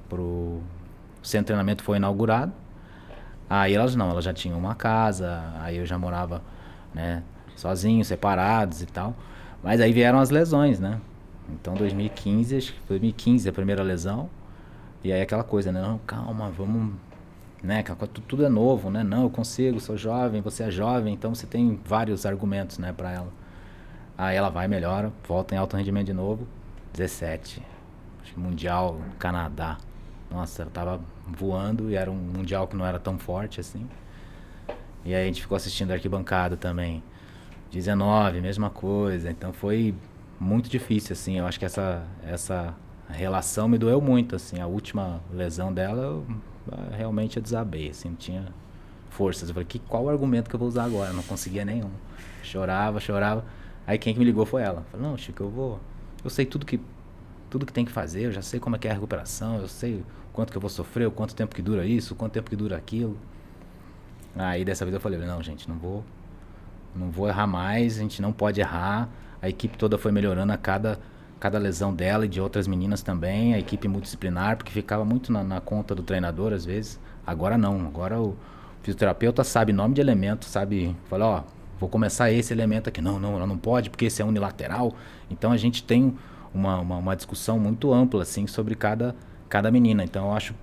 pro o centro de treinamento foi inaugurado. Aí elas não, elas já tinham uma casa, aí eu já morava, né, sozinho, separados e tal. Mas aí vieram as lesões, né? Então 2015, acho que foi 2015 a primeira lesão. E aí aquela coisa, né? Não, calma, vamos, né? tu- Tudo é novo, né? Não, eu consigo, sou jovem, você é jovem, então você tem vários argumentos, né, para ela. Aí ela vai, melhora, volta em alto rendimento de novo. 17. Acho que Mundial, Canadá. Nossa, ela tava voando e era um Mundial que não era tão forte assim. E aí a gente ficou assistindo arquibancada também. 19, mesma coisa. Então foi muito difícil, assim. Eu acho que essa, essa relação me doeu muito, assim. A última lesão dela, eu, realmente eu desabei, assim. Não tinha forças. Eu falei, que, qual o argumento que eu vou usar agora? Eu não conseguia nenhum. Chorava, chorava. Aí quem que me ligou foi ela. Eu Falei, não, Chico, eu vou... Eu sei tudo que tudo que tem que fazer, eu já sei como é que é a recuperação, eu sei quanto que eu vou sofrer, o quanto tempo que dura isso, quanto tempo que dura aquilo. Aí dessa vez eu falei, não, gente, não vou não vou errar mais, a gente não pode errar. A equipe toda foi melhorando a cada cada lesão dela e de outras meninas também, a equipe multidisciplinar, porque ficava muito na, na conta do treinador às vezes. Agora não, agora o fisioterapeuta sabe nome de elemento, sabe, fala, ó, vou começar esse elemento aqui. Não, não, ela não pode, porque esse é unilateral. Então a gente tem uma, uma, uma discussão muito ampla, assim, sobre cada, cada menina. Então eu acho.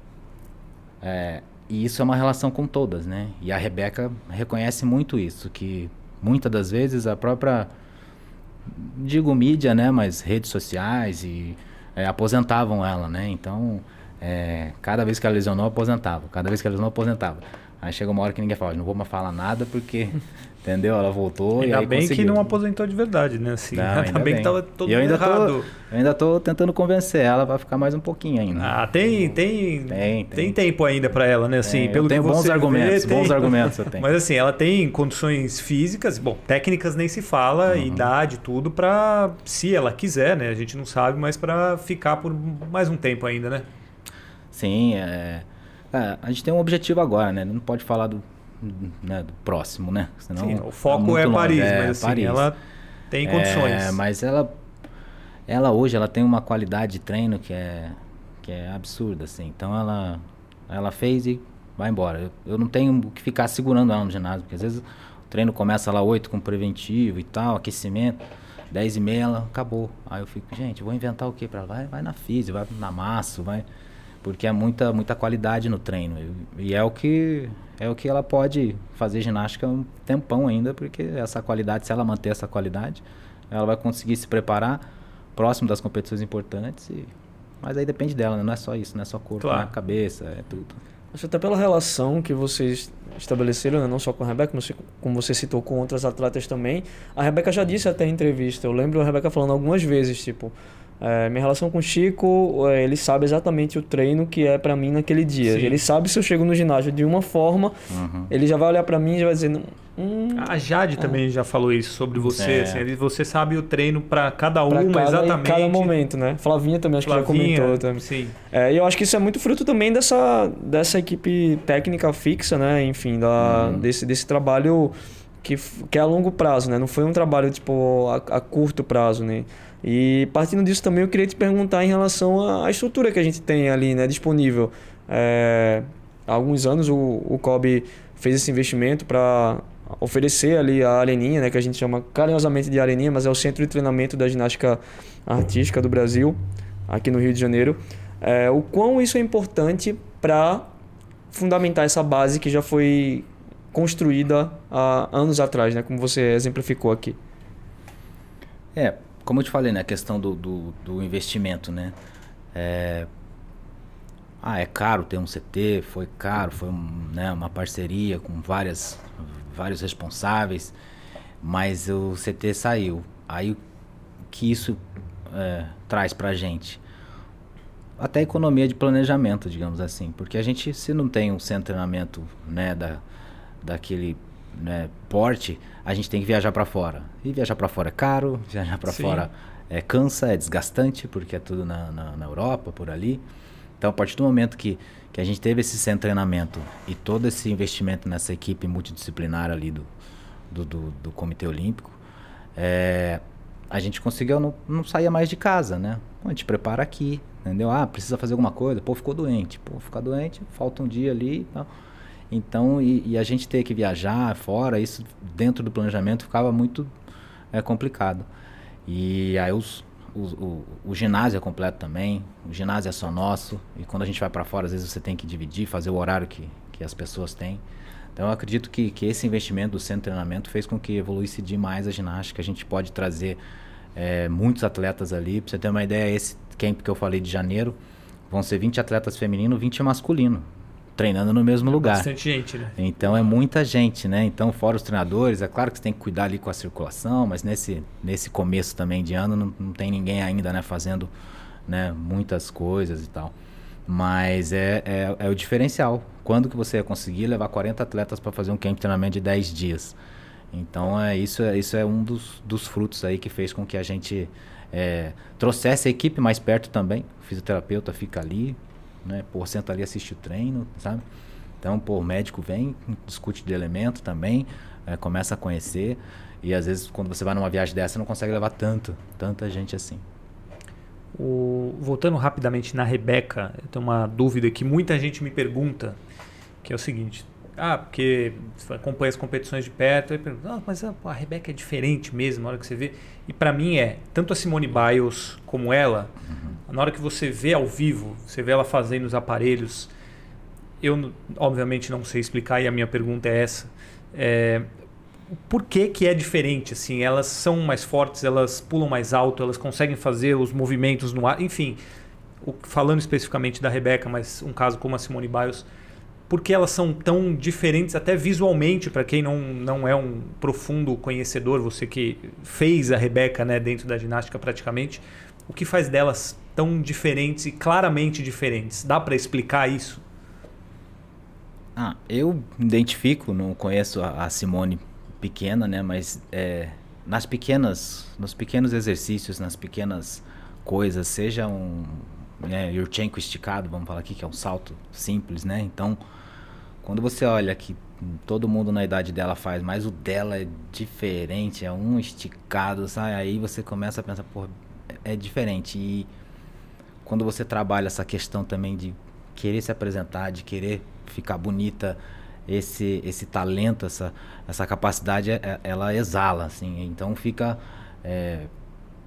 é, e isso é uma relação com todas, né? E a Rebeca reconhece muito isso, que muitas das vezes a própria. Digo mídia, né? Mas redes sociais e é, aposentavam ela, né? Então, é, cada vez que ela lesionou, aposentava. Cada vez que ela lesionou, aposentava. Aí chega uma hora que ninguém fala, não vou mais falar nada porque, entendeu? Ela voltou e Ainda aí bem que conseguiu. não aposentou de verdade, né? Assim, Não, ainda, ainda bem, bem. que tava todo E eu mundo ainda tô- errado. Eu ainda tô tentando convencer ela, vai ficar mais um pouquinho ainda. Ah, tem, tem, Tem, tem. tempo ainda pra ela, né? Assim, Tem, eu pelo tenho que bons argumentos, vê, bons argumentos eu tenho. Mas assim, ela tem condições físicas, bom, técnicas nem se fala, Uhum. idade, tudo pra, se ela quiser, né? A gente não sabe, mas pra ficar por mais um tempo ainda, né? Sim, é, é, a gente tem um objetivo agora, né? Não pode falar do, né, do próximo, né? Senão Sim, o tá foco muito é longe. Paris, É, mas assim, Paris. ela tem condições. É, mas ela, ela hoje ela tem uma qualidade de treino que é, que é absurda, assim. Então ela, ela fez e vai embora. Eu, eu não tenho o que ficar segurando ela no ginásio, porque às vezes o treino começa lá 8 com preventivo e tal, aquecimento. 10 e meia ela acabou. Aí eu fico, gente, vou inventar o que para ela? Vai, vai na física, vai na massa, vai porque é muita muita qualidade no treino e, e é o que é o que ela pode fazer ginástica um tempão ainda porque essa qualidade se ela manter essa qualidade ela vai conseguir se preparar próximo das competições importantes e mas aí depende dela né? não é só isso não é só corpo Claro. né? cabeça é tudo Acho até pela relação que vocês estabeleceram, né? não só com a Rebeca, mas como você citou com outras atletas também. A Rebeca já disse até em entrevista, eu lembro a Rebeca falando algumas vezes, tipo, é, minha relação com o Chico, é, ele sabe exatamente o treino que é pra mim naquele dia. Sim. Ele sabe se eu chego no ginásio de uma forma, Uhum. ele já vai olhar pra mim e já vai dizer, hum, A Jade também já falou isso sobre você. É. assim, você sabe o treino pra cada pra uma cada, exatamente. cada momento, né? Flavinha também acho que já Flavinha, comentou também. Sim. É, e eu acho que isso é muito fruto também dessa, dessa equipe técnica fixa, né? Enfim, da, Uhum. desse, desse trabalho que, que é a longo prazo, né? Não foi um trabalho, tipo, a, a curto prazo, né? E partindo disso também eu queria te perguntar em relação à, estrutura que a gente tem ali, né? Disponível. É, há alguns anos o, o COB fez esse investimento para oferecer ali a areninha, né? Que a gente chama carinhosamente de areninha, mas é o centro de treinamento da ginástica artística do Brasil, aqui no Rio de Janeiro. É, o quão isso é importante para fundamentar essa base que já foi construída há anos atrás, né? Como você exemplificou aqui. É, como eu te falei, né? A questão do, do, do investimento, né? É, ah, é caro ter um CT, foi caro, foi um, né, uma parceria com várias, vários responsáveis, mas o CT saiu. Aí o que isso é, traz pra gente? Até economia de planejamento, digamos assim. Porque a gente, se não tem um centro de treinamento né, da, daquele né, porte, a gente tem que viajar para fora. E viajar para fora é caro, viajar para fora é cansa, é desgastante, porque é tudo na, na, na Europa, por ali. Então, a partir do momento que, que a gente teve esse centro de treinamento e todo esse investimento nessa equipe multidisciplinar ali do, do, do, do Comitê Olímpico, é, a gente conseguiu não, não sair mais de casa, né? A gente prepara aqui, entendeu? Ah, precisa fazer alguma coisa, pô, ficou doente. Pô, ficar doente, falta um dia ali e tal. Então, e, e, a gente ter que viajar fora, isso dentro do planejamento ficava muito é, complicado. E aí os, o, o, o, ginásio é completo também, o ginásio é só nosso, e quando a gente vai para fora, às vezes você tem que dividir, fazer o horário que, que as pessoas têm. Então eu acredito que, que esse investimento do centro de treinamento fez com que evoluísse demais a ginástica. A gente pode trazer é, muitos atletas ali. Para você ter uma ideia, esse camp que eu falei de janeiro, vão ser 20 atletas femininos, 20 masculino treinando no mesmo é lugar. Bastante gente, né? Então é muita gente, né? Então, fora os treinadores, é claro que você tem que cuidar ali com a circulação, mas nesse, nesse começo também de ano não, não tem ninguém ainda, né, fazendo né, muitas coisas e tal. Mas é, é, é, o diferencial. Quando que você ia conseguir levar 40 atletas para fazer um camp de treinamento de 10 dias? Então é isso, é, isso é um dos, dos frutos aí que fez com que a gente é, trouxesse a equipe mais perto também. O fisioterapeuta fica ali, né? Pô, senta ali, assiste o treino, sabe? Então, pô, o médico vem, discute de elemento também, é, começa a conhecer. E às vezes, quando você vai numa viagem dessa, não consegue levar tanto, tanta gente assim. O, voltando rapidamente na Rebeca, eu tenho uma dúvida que muita gente me pergunta, que é o seguinte. Ah, porque você acompanha as competições de perto, aí pergunta, ah, mas a, a Rebeca é diferente mesmo na hora que você vê. E para mim é, tanto a Simone Biles como ela, uhum na hora que você vê ao vivo, você vê ela fazendo os aparelhos, eu obviamente não sei explicar e a minha pergunta é essa. É, por que, que é diferente? Assim, elas são mais fortes, elas pulam mais alto, elas conseguem fazer os movimentos no ar, enfim. O, falando especificamente da Rebeca, mas um caso como a Simone Biles, por que elas são tão diferentes até visualmente para quem não, não é um profundo conhecedor, você que fez a Rebeca né, dentro da ginástica praticamente, o que faz delas tão diferentes e claramente diferentes? Dá para explicar isso? Ah, eu identifico, não conheço a, Simone pequena, né? Mas é, nas pequenas, nos pequenos exercícios, nas pequenas coisas, seja um né, Yurchenko esticado, vamos falar aqui que é um salto simples, né? Então, quando você olha que todo mundo na idade dela faz, mas o dela é diferente, é um esticado, sabe? Aí você começa a pensar, pô, é diferente. E quando você trabalha essa questão também de querer se apresentar, de querer ficar bonita, esse esse talento, essa essa capacidade, é, é, ela exala, assim. Então fica é,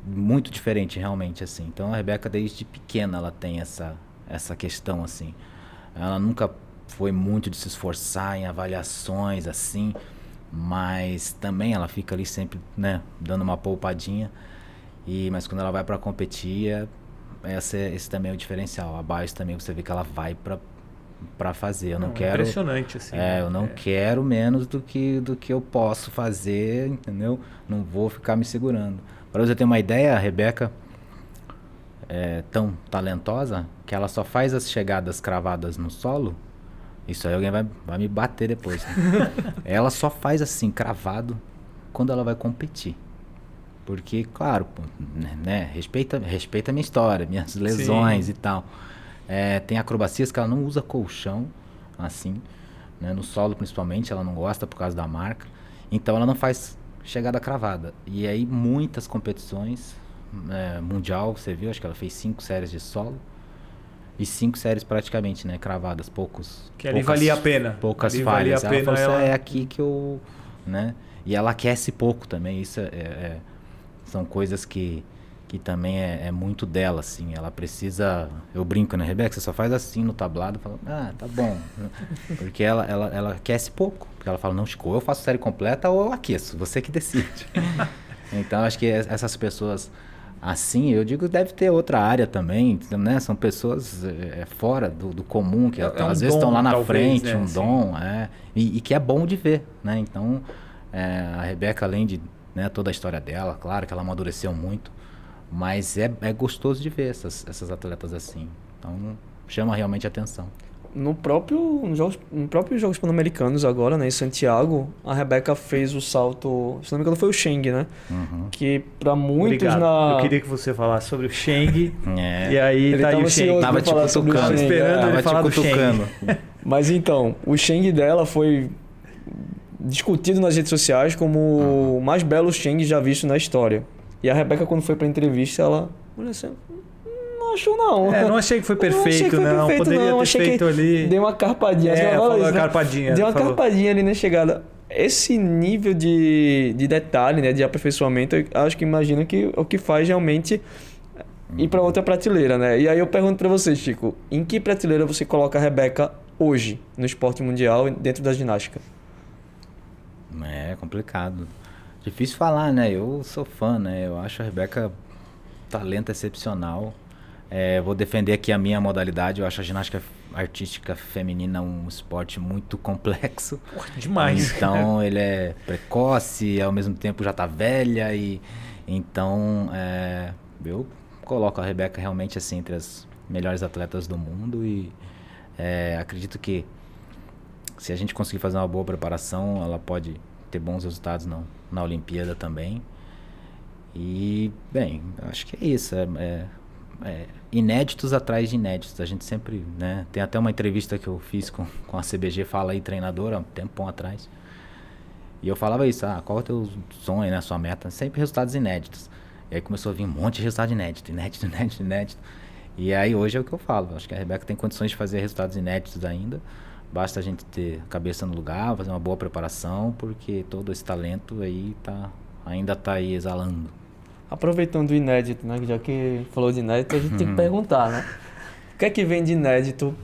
muito diferente realmente, assim. Então a Rebeca desde pequena ela tem essa essa questão, assim. Ela nunca foi muito de se esforçar em avaliações, assim, mas também ela fica ali sempre, né, dando uma poupadinha. E, mas quando ela vai para competir, é, esse, esse também é o diferencial. A Bios também você vê que ela vai para para fazer. Eu não, não quero. Impressionante assim. É, né? eu não é. quero menos do que do que eu posso fazer, entendeu? Não vou ficar me segurando. Para você ter uma ideia, a Rebeca é tão talentosa que ela só faz as chegadas cravadas no solo. Isso aí alguém vai, vai me bater depois. Né? ela só faz assim, cravado, quando ela vai competir. Porque, claro, né, respeita, respeita a minha história, minhas lesões Sim. e tal. É, tem acrobacias que ela não usa colchão, assim, né, no solo principalmente, ela não gosta por causa da marca. Então ela não faz chegada cravada. E aí muitas competições, é, mundial, você viu, acho que ela fez cinco séries de solo. E cinco séries praticamente, né, cravadas, poucos. Que ali valia a pena. Poucas ali falhas. Valia a ela pena falou assim, ela... é aqui que eu, né? E ela aquece pouco também, isso é, é são coisas que, que também é, é, muito dela, assim. Ela precisa. Eu brinco, né, Rebeca? Você só faz assim no tablado, fala, ah, tá bom. Porque ela, ela, ela aquece pouco. Porque ela fala, não, Chico, ou eu faço série completa ou eu aqueço, você que decide. então, acho que essas pessoas assim, eu digo deve ter outra área também, né? São pessoas é, fora do, do, comum, que é, é um às vezes estão lá na talvez, frente, né? um dom, é, e, e, que é bom de ver, né? Então, é, a Rebeca, além de né, toda a história dela, claro que ela amadureceu muito, mas é, é gostoso de ver essas, essas atletas assim. Então chama realmente atenção. No próprio, no, jogos, no próprio Jogos Pan-Americanos agora, né, em Santiago, a Rebeca fez o salto, se não me engano foi o Sheng, né? Uhum. Que para muitos Obrigado. na... Eu queria que você falasse sobre o Sheng. é. E aí ele tá aí o Sheng. Tava te cutucando. Tava esperando é, ele falar do Sheng. Mas então, o Sheng dela foi discutido nas redes sociais como uhum. o mais belo Sheng já visto na história. E a Rebeca, quando foi pra entrevista, ela. Olha assim. Não achou, não. É, não achei que foi perfeito, não. não. Perfeito, Poderia não. ter achei feito ali. Deu uma carpadinha. É, falou isso, né? carpadinha. Deu uma falou. carpadinha ali na chegada. Esse nível de, de detalhe, né, de aperfeiçoamento, eu acho que imagina que o que faz realmente ir para outra prateleira, né? E aí eu pergunto para você, Chico, em que prateleira você coloca a Rebeca hoje no esporte mundial dentro da ginástica? É complicado. Difícil falar, né? Eu sou fã, né? Eu acho a Rebeca talento excepcional. É, vou defender aqui a minha modalidade. Eu acho a ginástica artística feminina um esporte muito complexo. Porra, demais. Então ele é precoce, ao mesmo tempo já tá velha e então é, eu coloco a Rebeca realmente assim entre as melhores atletas do mundo e é, acredito que se a gente conseguir fazer uma boa preparação, ela pode ter bons resultados na Olimpíada também. E, bem, acho que é isso. É, é, é, inéditos atrás de inéditos. A gente sempre, né? Tem até uma entrevista que eu fiz com, com a CBG Fala aí, treinadora, um tempão atrás. E eu falava isso, ah, qual é o teu sonho, né? Sua meta? Sempre resultados inéditos. E aí começou a vir um monte de resultado inédito, inédito, inédito, inédito. E aí hoje é o que eu falo. Acho que a Rebeca tem condições de fazer resultados inéditos ainda. Basta a gente ter a cabeça no lugar, fazer uma boa preparação, porque todo esse talento aí tá, ainda está aí exalando. Aproveitando o inédito, né? Já que falou de inédito, a gente tem que perguntar, né? O que é que vem de inédito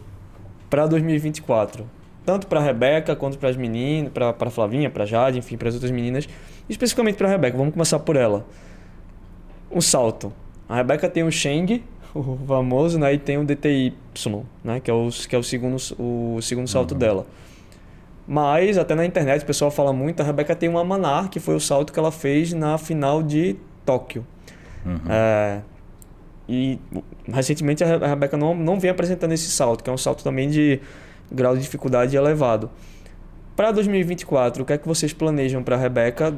para 2024? Tanto para a Rebeca quanto para as meninas, para a Flavinha, para a Jade, enfim, para as outras meninas. Especificamente para a Rebeca, vamos começar por ela. O salto. A Rebeca tem o Sheng, o famoso, né? E tem o DTY, né? Que é o, que é o segundo, o segundo salto uhum. dela. Mas, até na internet, o pessoal fala muito, a Rebeca tem uma Manar, que foi o salto que ela fez na final de Tóquio. Uhum. É, e recentemente a Rebeca não, não vem apresentando esse salto, que é um salto também de grau de dificuldade elevado. Para 2024, o que é que vocês planejam para a Rebeca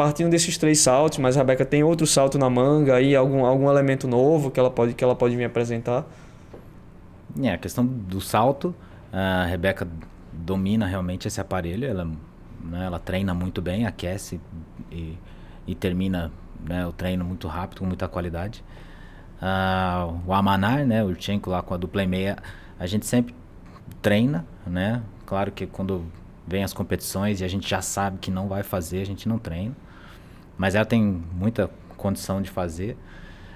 partindo desses três saltos, mas a Rebeca tem outro salto na manga aí, algum, algum elemento novo que ela pode, que ela pode vir apresentar? É, a questão do salto, a Rebeca domina realmente esse aparelho, ela, né, ela treina muito bem, aquece e, e termina né, o treino muito rápido, com muita qualidade. Uh, o Amanar, né, o Urchenko lá com a dupla e meia, a gente sempre treina, né? Claro que quando vem as competições e a gente já sabe que não vai fazer, a gente não treina. Mas ela tem muita condição de fazer.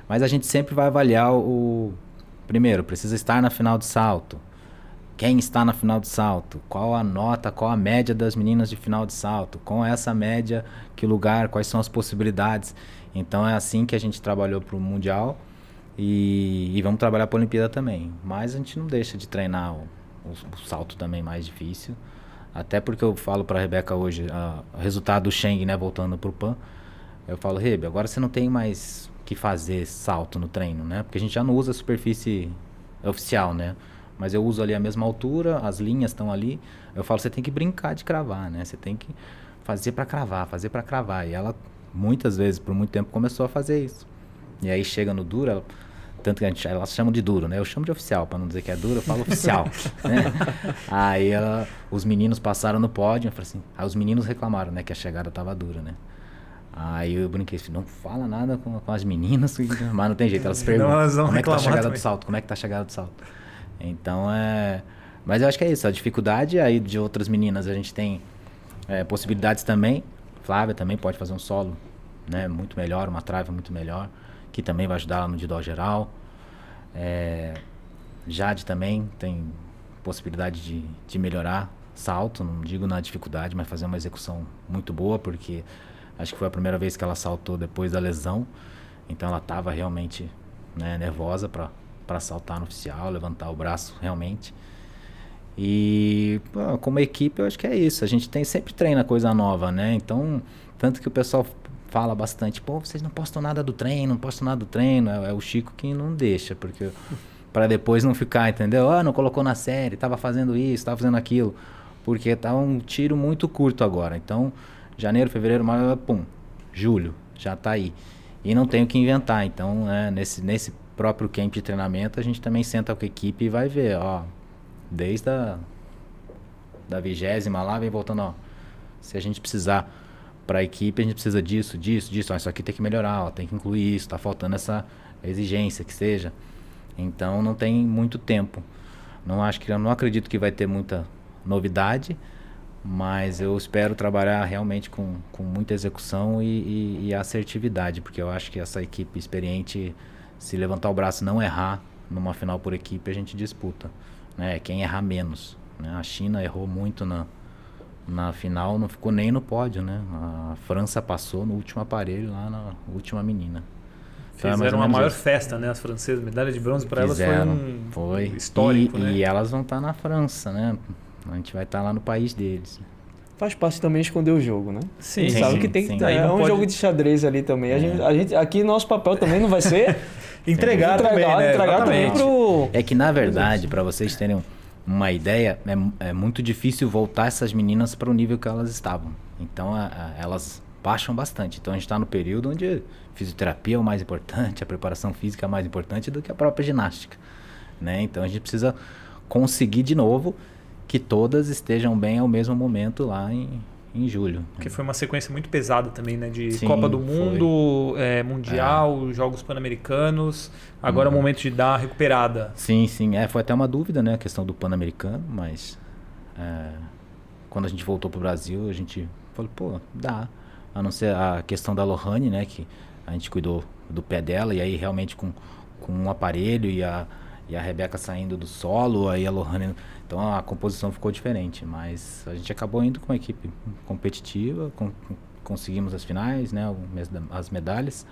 Mas a gente sempre vai avaliar o. Primeiro, precisa estar na final de salto. Quem está na final de salto? Qual a nota, qual a média das meninas de final de salto? Com essa média, que lugar, quais são as possibilidades? Então é assim que a gente trabalhou para o Mundial e, e, vamos trabalhar para a Olimpíada também. Mas a gente não deixa de treinar o, o, o salto também mais difícil. Até porque eu falo para a Rebeca hoje, o resultado do Sheng, né, voltando para o PAN, eu falo, Rebe, agora você não tem mais que fazer salto no treino, né? Porque a gente já não usa a superfície oficial, né? Mas eu uso ali a mesma altura, as linhas estão ali. Eu falo, você tem que brincar de cravar, né? Você tem que fazer para cravar, fazer para cravar. E ela, muitas vezes, por muito tempo, começou a fazer isso. E aí chega no duro, ela, tanto que a gente, elas chamam de duro, né? Eu chamo de oficial, para não dizer que é duro, eu falo oficial. né? Aí ela, os meninos passaram no pódio, eu falei assim, aí os meninos reclamaram, né? Que a chegada tava dura, né? Aí eu brinquei assim, não fala nada com, com as meninas, mas não tem jeito, elas perguntam não, elas como é que tá a chegada também. do salto, como é que tá a chegada do salto. Então é. Mas eu acho que é isso, a dificuldade aí de outras meninas, a gente tem é, possibilidades também. Flávia também pode fazer um solo né, muito melhor, uma trave muito melhor. que também vai ajudar ela no individual geral. É, Jade também tem possibilidade de, de melhorar salto, não digo na dificuldade, mas fazer uma execução muito boa, porque acho que foi a primeira vez que ela saltou depois da lesão. Então ela estava realmente né, nervosa para saltar no oficial, levantar o braço realmente. E pô, como equipe eu acho que é isso. A gente tem sempre treina coisa nova, né? Então, tanto que o pessoal fala bastante, pô, vocês não postam nada do treino, não postam nada do treino. É, é o Chico que não deixa, porque para depois não ficar, entendeu? Ah, não colocou na série, tava fazendo isso, tava fazendo aquilo. Porque tá um tiro muito curto agora. Então, janeiro, fevereiro, março, pum, julho, já tá aí. E não tenho que inventar. Então, né, nesse, nesse próprio camp de treinamento, a gente também senta com a equipe e vai ver, ó, desde a da vigésima lá, vem voltando, ó, se a gente precisar para a equipe, a gente precisa disso, disso, disso, ó, isso aqui tem que melhorar, ó, tem que incluir isso, tá faltando essa exigência que seja. Então não tem muito tempo. Não acho que não acredito que vai ter muita novidade, mas eu espero trabalhar realmente com, com muita execução e, e, e assertividade, porque eu acho que essa equipe experiente, se levantar o braço e não errar numa final por equipe, a gente disputa. Né? Quem errar menos. Né? A China errou muito na, na final, não ficou nem no pódio. Né? A França passou no último aparelho, lá na última menina. Então é Fizeram é uma maior isso. festa, né? As francesas, medalha de bronze para elas foi um foi. histórico, e, né? E elas vão estar tá na França, né? A gente vai estar tá lá no país deles. Faz parte também esconder o jogo, né? Sim. Sim, sabe que tem sim. que é um pode... jogo de xadrez ali também. É. A, gente, a gente, aqui nosso papel também não vai ser entregar, entregar também, né? entregar também pro É que na verdade, para vocês terem uma ideia, é, é, muito difícil voltar essas meninas para o nível que elas estavam. Então a, a, elas baixam bastante. Então a gente está no período onde fisioterapia é o mais importante, a preparação física é mais importante do que a própria ginástica. Né? Então a gente precisa conseguir de novo que todas estejam bem ao mesmo momento lá em, em julho. Porque foi uma sequência muito pesada também, né? De Sim, Copa do Mundo, é, Mundial, é. Jogos Pan-Americanos. Agora uhum. é o momento de dar uma recuperada. Sim, sim. É, foi até uma dúvida, né? A questão do Pan-Americano, mas é, quando a gente voltou para o Brasil, a gente falou, pô, dá. A não ser a questão da Lohane, né? Que a gente cuidou do pé dela e aí realmente com, com um aparelho e a, e a Rebeca saindo do solo, aí a Lohane. Então a composição ficou diferente, mas a gente acabou indo com uma equipe competitiva, com, conseguimos as finais, né? As medalhas.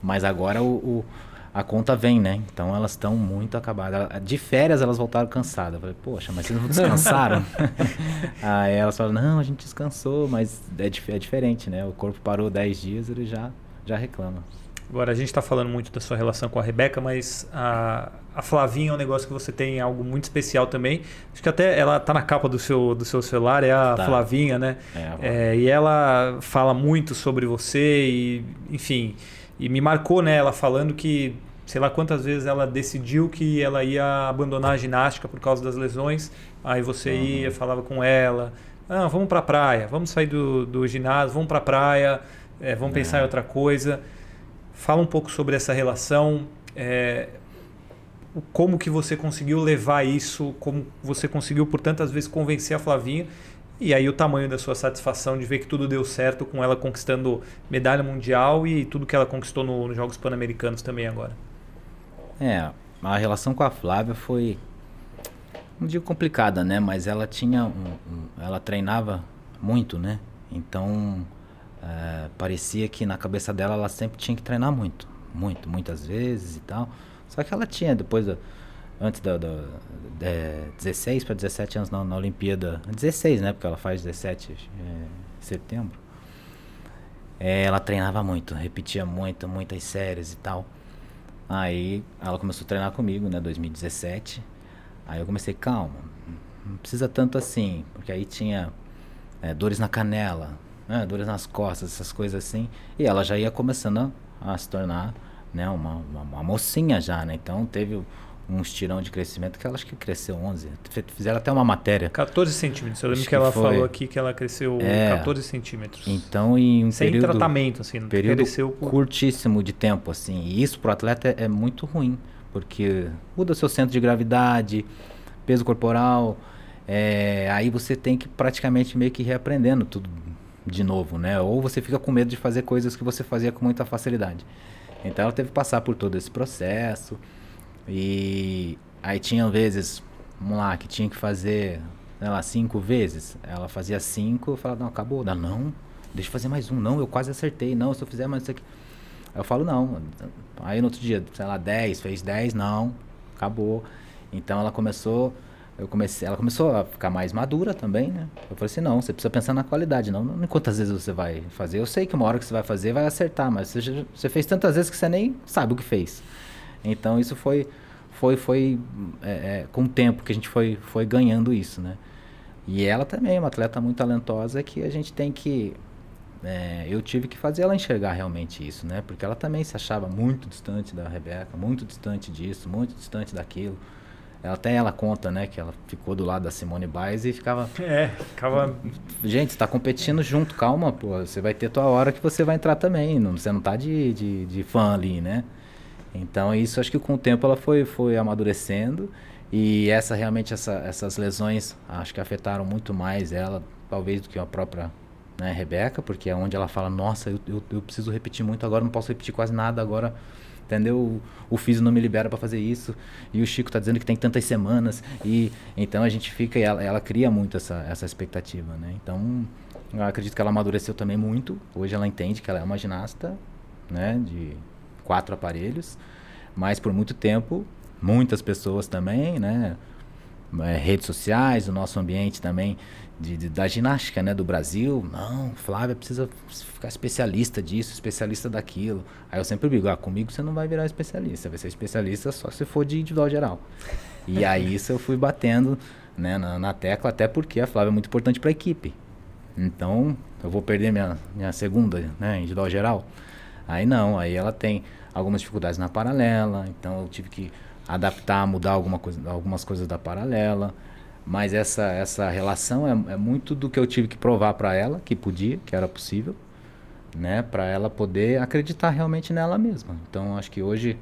Mas agora o, o a conta vem, né? Então elas estão muito acabadas. De férias elas voltaram cansadas. Eu falei, poxa, mas vocês não descansaram? Aí elas falaram, não, a gente descansou, mas é, é diferente, né? O corpo parou 10 dias, ele já já reclama. Agora, a gente está falando muito da sua relação com a Rebeca, mas a, a Flavinha é um negócio que você tem algo muito especial também. Acho que até ela tá na capa do seu, do seu celular, é a tá. Flavinha, né? É, é, e ela fala muito sobre você e, enfim, e me marcou, né? Ela falando que, sei lá quantas vezes ela decidiu que ela ia abandonar a ginástica por causa das lesões. Aí você uhum. ia, falava com ela, ah, vamos para a praia, vamos sair do, do ginásio, vamos para a praia é, vamos pensar em é. outra coisa. Fala um pouco sobre essa relação, é, como que você conseguiu levar isso, como você conseguiu por tantas vezes convencer a Flavinha e aí o tamanho da sua satisfação de ver que tudo deu certo com ela conquistando medalha mundial e tudo que ela conquistou no, nos Jogos Pan-Americanos também agora. É, a relação com a Flávia foi não digo complicada, né? Mas ela tinha um, um, ela treinava muito, né? Então é, parecia que na cabeça dela ela sempre tinha que treinar muito, muito, muitas vezes e tal. Só que ela tinha, depois, antes da, da de 16 para 17 anos na, na, Olimpíada, 16, né? Porque ela faz 17 é, setembro. É, ela treinava muito, repetia muito, muitas séries e tal. Aí ela começou a treinar comigo, né? 2017. Aí eu comecei, calma, não precisa tanto assim, porque aí tinha é, dores na canela, né, dores nas costas, essas coisas assim. E ela já ia começando a, a se tornar né, uma, uma, uma, mocinha já, né? Então teve um estirão de crescimento que ela acho que cresceu 11. Fizeram até uma matéria. 14 centímetros. Eu lembro que, que, ela foi... falou aqui que ela cresceu é, 14 centímetros. Então, em um Sem período, tratamento, assim. Período cresceu por... curtíssimo de tempo, assim. E isso para o atleta é, é muito ruim, porque muda seu centro de gravidade, peso corporal. É, aí você tem que praticamente meio que reaprendendo tudo de novo, né? Ou você fica com medo de fazer coisas que você fazia com muita facilidade. Então ela teve que passar por todo esse processo. E aí tinha vezes, vamos lá, que tinha que fazer, sei lá, cinco vezes. Ela fazia cinco, eu falava, não, acabou. Ela, não, deixa eu fazer mais um. Não, eu quase acertei. Não, se eu fizer mais isso aqui. Aí eu falo, não. Aí no outro dia, sei lá, dez, fez dez, não, acabou. Então ela começou eu comecei, ela começou a ficar mais madura também, né? Eu falei assim, não, você precisa pensar na qualidade, não, não quantas vezes você vai fazer. Eu sei que uma hora que você vai fazer vai acertar, mas você, você fez tantas vezes que você nem sabe o que fez. Então isso foi, foi, foi é, é, com o tempo que a gente foi, foi ganhando isso, né? E ela também é uma atleta muito talentosa que a gente tem que é, eu tive que fazer ela enxergar realmente isso, né? Porque ela também se achava muito distante da Rebeca, muito distante disso, muito distante daquilo. Ela, até ela conta, né, que ela ficou do lado da Simone Biles e ficava. É, ficava. Gente, você tá competindo junto, calma, pô. Você vai ter tua hora que você vai entrar também. Não, você não tá de, de, de fã ali, né? Então, isso acho que com o tempo ela foi, foi amadurecendo. E essa realmente, essa, essas lesões, acho que afetaram muito mais ela, talvez, do que a própria né, Rebeca, porque é onde ela fala: Nossa, eu, eu, eu preciso repetir muito agora, não posso repetir quase nada agora entendeu? O, o físico não me libera para fazer isso e o Chico tá dizendo que tem tantas semanas e então a gente fica ela, ela cria muito essa, essa expectativa, né? Então eu acredito que ela amadureceu também muito. Hoje ela entende que ela é uma ginasta, né? De quatro aparelhos, mas por muito tempo muitas pessoas também, né? É, redes sociais, o nosso ambiente também de, de, da ginástica né, do Brasil. Não, Flávia precisa ficar especialista disso, especialista daquilo. Aí eu sempre digo, ah, comigo você não vai virar especialista, você vai ser especialista só se for de individual geral. E aí isso eu fui batendo né, na, na tecla, até porque a Flávia é muito importante para a equipe. Então, eu vou perder minha, minha segunda, né, individual geral. Aí não, aí ela tem algumas dificuldades na paralela, então eu tive que adaptar, mudar alguma coisa, algumas coisas da paralela. Mas essa, essa relação é, é muito do que eu tive que provar para ela, que podia, que era possível, né? Para ela poder acreditar realmente nela mesma. Então, acho que hoje,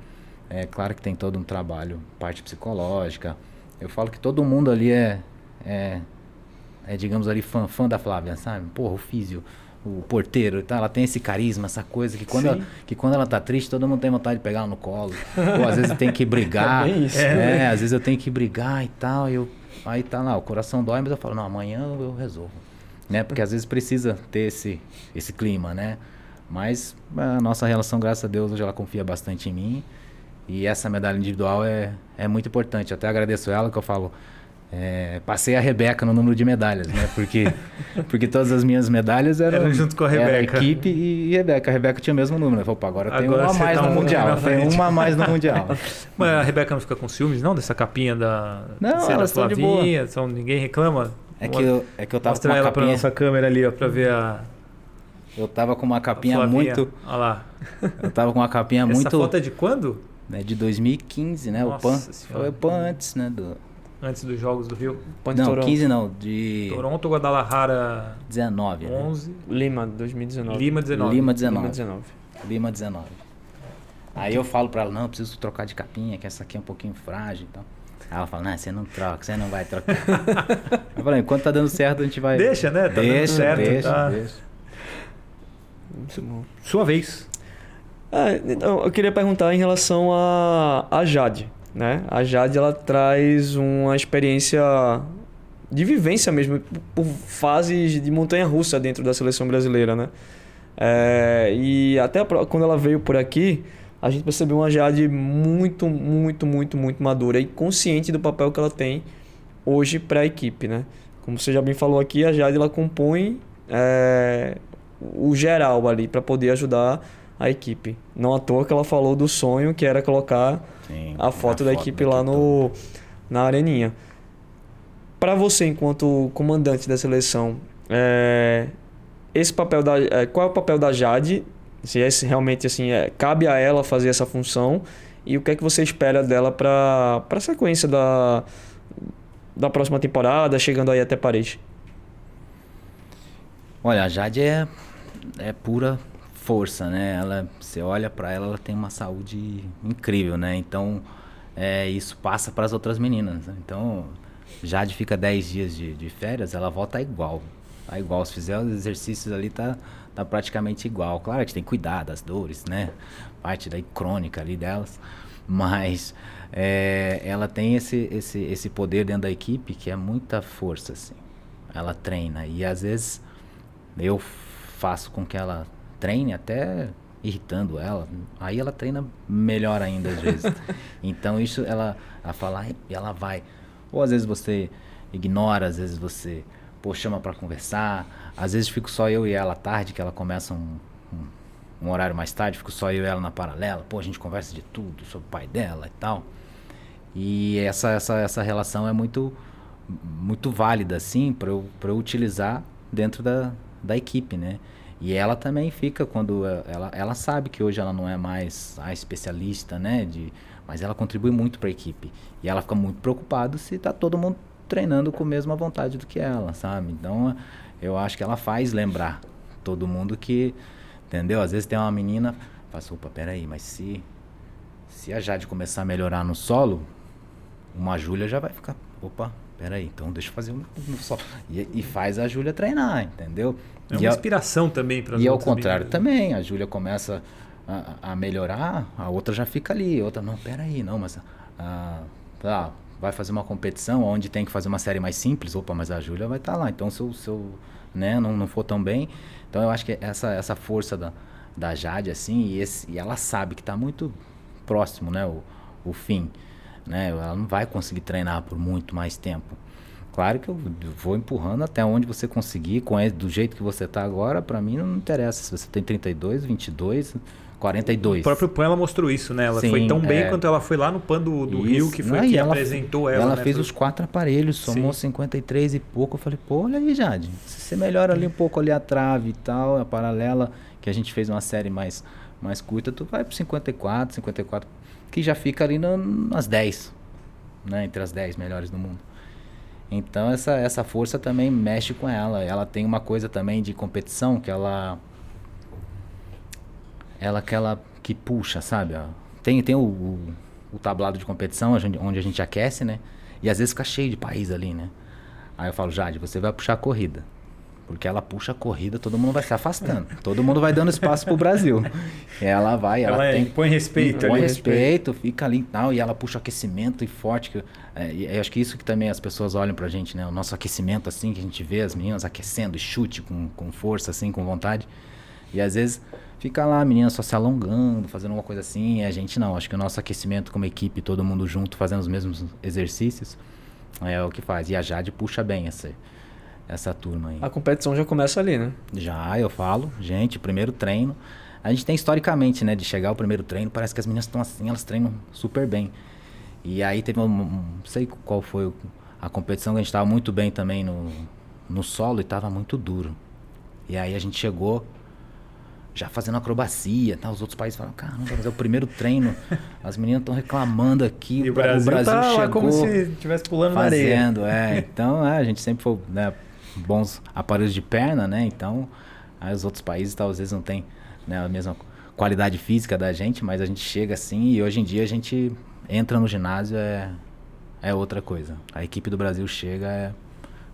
é claro que tem todo um trabalho, parte psicológica. Eu falo que todo mundo ali é, é, é digamos ali, fã, fã da Flávia, sabe? Porra, o físio, o porteiro, ela tem esse carisma, essa coisa que quando, ela, que quando ela tá triste, todo mundo tem vontade de pegar ela no colo. Ou às vezes tem que brigar. É, isso, é, né? às vezes eu tenho que brigar e tal. E eu Aí tá lá, o coração dói, mas eu falo, não, amanhã eu resolvo. Né? Porque às vezes precisa ter esse, esse clima, né? Mas a nossa relação, graças a Deus, hoje ela confia bastante em mim. E essa medalha individual é, é muito importante. Eu até agradeço ela, que eu falo, é, passei a Rebeca no número de medalhas, né? Porque, porque todas as minhas medalhas eram, Era junto com a Rebeca. equipe e, Rebeca. A Rebeca tinha o mesmo número. Eu falei, Opa, agora, agora tem uma a mais tá no um Mundial. Tem uma a mais no Mundial. Mas a Rebeca não fica com ciúmes, não? Dessa capinha da não, elas estão de boa. São, ninguém reclama? É que, eu, é que eu tava Mostra com uma ela capinha... pra nossa câmera ali, ó, pra ver a... Eu tava com uma capinha muito... Olha lá. Eu tava com uma capinha Essa muito... Essa foto é de quando? É de 2015, né? Nossa o PAN. Foi o PAN antes, né? Do antes dos Jogos do Rio? Não, Toronto. 15 não, de... Toronto, Guadalajara... 19, 11. Né? Lima, 2019. Lima, 19. Lima, 19. Lima, 19. Lima, 19. Aí eu falo pra ela, não, eu preciso trocar de capinha, que essa aqui é um pouquinho frágil e então. tal. Aí ela fala, não, você não troca, você não vai trocar. eu falei, enquanto tá dando certo, a gente vai... Deixa, né? Tá deixa, dando certo, deixa, tá. deixa. Sua vez. Ah, então, eu queria perguntar em relação a, a Jade. Né? A Jade ela traz uma experiência de vivência mesmo, por fases de montanha-russa dentro da seleção brasileira. Né? É, e até quando ela veio por aqui, a gente percebeu uma Jade muito, muito, muito, muito madura e consciente do papel que ela tem hoje para a equipe. Né? Como você já bem falou aqui, a Jade ela compõe é, o geral ali para poder ajudar a equipe. Não à toa que ela falou do sonho que era colocar Sim, a foto da foto equipe lá no, na areninha. Para você, enquanto comandante da seleção, é, esse papel da, é, qual é o papel da Jade? Se esse realmente assim é, cabe a ela fazer essa função e o que é que você espera dela para a sequência da, da próxima temporada, chegando aí até Paris? Olha, a Jade é, é pura força, né? Ela, você olha para ela, ela tem uma saúde incrível, né? Então, é, isso passa para as outras meninas. Né? Então, Jade fica 10 dias de, de, férias, ela volta igual. tá igual. Se fizer os exercícios ali, tá, tá praticamente igual. Claro que tem que cuidar das dores, né? Parte da crônica ali delas. Mas é, ela tem esse, esse, esse poder dentro da equipe que é muita força, assim. Ela treina. E às vezes eu faço com que ela treine até irritando ela. Aí ela treina melhor ainda às vezes. então isso ela, ela fala, e ela vai. Ou às vezes você ignora, às vezes você pô, chama para conversar. Às vezes fico só eu e ela à tarde, que ela começa um, um, um, horário mais tarde, fico só eu e ela na paralela. Pô, a gente conversa de tudo sobre o pai dela e tal. E essa, essa, essa relação é muito, muito válida, assim, para eu, eu utilizar dentro da, da equipe, né? E ela também fica quando ela, ela sabe que hoje ela não é mais a especialista, né? De, mas ela contribui muito para a equipe. E ela fica muito preocupada se tá todo mundo treinando com a mesma vontade do que ela, sabe? Então eu acho que ela faz lembrar todo mundo que, entendeu? Às vezes tem uma menina, fala, opa, peraí, mas se, se a Jade começar a melhorar no solo, uma Júlia já vai ficar, opa, peraí, então deixa eu fazer um, solo. E, e faz a Júlia treinar, entendeu? É uma e inspiração a, também para E ao contrário também, a Júlia começa a, a, melhorar, a outra já fica ali, a outra, não, peraí, não, mas ah, tá, vai fazer uma competição onde tem que fazer uma série mais simples, opa, mas a Júlia vai estar tá lá. Então, se eu, se eu né, não, não for tão bem. Então, eu acho que essa, essa força da, da Jade, assim, e, esse, e ela sabe que está muito próximo, né, o, o fim. Né? Ela não vai conseguir treinar por muito mais tempo. Claro que eu vou empurrando até onde você conseguir, com do jeito que você está agora, para mim não interessa se você tem 32, 22, 42. O próprio PAN ela mostrou isso, né? Ela Sim, foi tão bem é... quanto ela foi lá no PAN do, do Rio, que foi Não, que ela, apresentou ela. Ela né? fez os quatro aparelhos, somou Sim. 53 e pouco. Eu falei, pô, olha aí, Jade. Se você melhora ali um pouco ali a trave e tal, a paralela, que a gente fez uma série mais, mais curta, tu vai pro 54, 54, que já fica ali nas 10, né? Entre as 10 melhores do mundo. Então essa, essa força também mexe com ela. Ela tem uma coisa também de competição que ela ela aquela que puxa, sabe? Tem, tem o, o, o tablado de competição onde a gente aquece, né? E às vezes fica cheio de país ali, né? Aí eu falo, Jade, você vai puxar a corrida. Porque ela puxa a corrida, todo mundo vai se afastando. todo mundo vai dando espaço pro Brasil. E ela vai, ela, ela tem, põe respeito, põe respeito, respeito, fica ali e tal, e ela puxa aquecimento e forte. Que, é, e eu acho que isso que também as pessoas olham pra gente, né? O nosso aquecimento, assim, que a gente vê as meninas aquecendo, chute com, com força, assim, com vontade. E às vezes fica lá a menina só se alongando, fazendo uma coisa assim, e a gente não. Acho que o nosso aquecimento como equipe, todo mundo junto, fazendo os mesmos exercícios, é o que faz. E a Jade puxa bem essa, essa turma aí. A competição já começa ali, né? Já, eu falo, gente, primeiro treino. A gente tem historicamente, né, de chegar ao primeiro treino, parece que as meninas estão assim, elas treinam super bem. E aí teve um, não sei qual foi a competição que a gente estava muito bem também no, no solo e estava muito duro. E aí a gente chegou, já fazendo acrobacia, tá? Os outros países falam, caramba, mas é o primeiro treino. As meninas estão reclamando aqui. E o Brasil, o Brasil tá chegou como se estivesse pulando fazendo, na areia. É, então é, a gente sempre foi né, bons aparelhos de perna, né? Então, os outros países talvez não tem né, a mesma qualidade física da gente, mas a gente chega assim e hoje em dia a gente entra no ginásio é é outra coisa. A equipe do Brasil chega, é,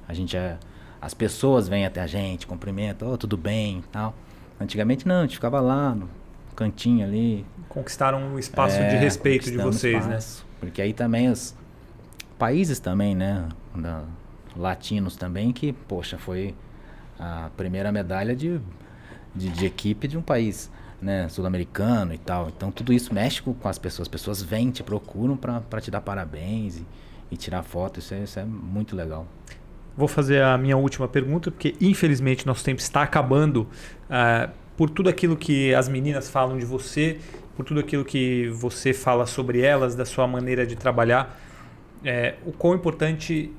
a gente é as pessoas vêm até a gente, cumprimentam, oh, tudo bem, tal. Antigamente não, a gente ficava lá no cantinho ali. Conquistaram o espaço é, de respeito de vocês, né? espaço, né? Porque aí também os países também, né? Da, latinos também, que, poxa, foi a primeira medalha de, de, de equipe de um país né, sul-americano e tal. Então tudo isso mexe com as pessoas. As pessoas vêm, te procuram para te dar parabéns e, e tirar foto. Isso é, isso é muito legal. Vou fazer a minha última pergunta, porque infelizmente nosso tempo está acabando. Uh, por tudo aquilo que as meninas falam de você, por tudo aquilo que você fala sobre elas, da sua maneira de trabalhar, é, o quão importante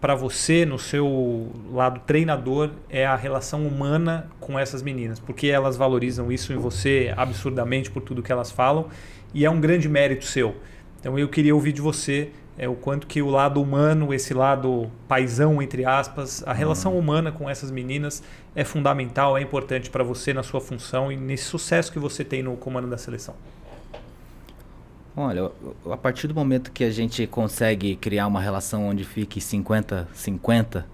para você, no seu lado treinador, é a relação humana com essas meninas, porque elas valorizam isso em você absurdamente por tudo que elas falam e é um grande mérito seu. Então eu queria ouvir de você é o quanto que o lado humano, esse lado paisão, entre aspas, a relação uhum. humana com essas meninas é fundamental, é importante para você na sua função e nesse sucesso que você tem no comando da seleção. Olha, a partir do momento que a gente consegue criar uma relação onde fique 50-50,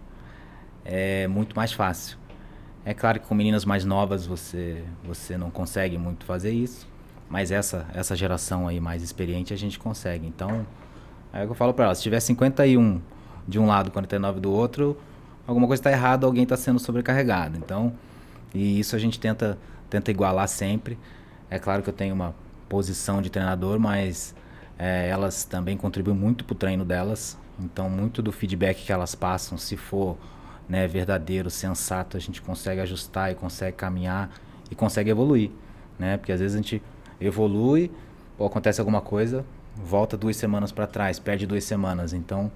é muito mais fácil. É claro que com meninas mais novas você, você não consegue muito fazer isso, mas essa, essa geração aí mais experiente a gente consegue. Então, é o que eu falo para ela, se tiver 51 de um lado, 49 do outro, alguma coisa está errada, alguém está sendo sobrecarregado. Então, e isso a gente tenta, tenta igualar sempre. É claro que eu tenho uma posição de treinador, mas é, elas também contribuem muito para o treino delas. Então, muito do feedback que elas passam, se for né, verdadeiro, sensato, a gente consegue ajustar e consegue caminhar e consegue evoluir, né? Porque às vezes a gente evolui, ou acontece alguma coisa, volta duas semanas para trás, perde duas semanas. Então,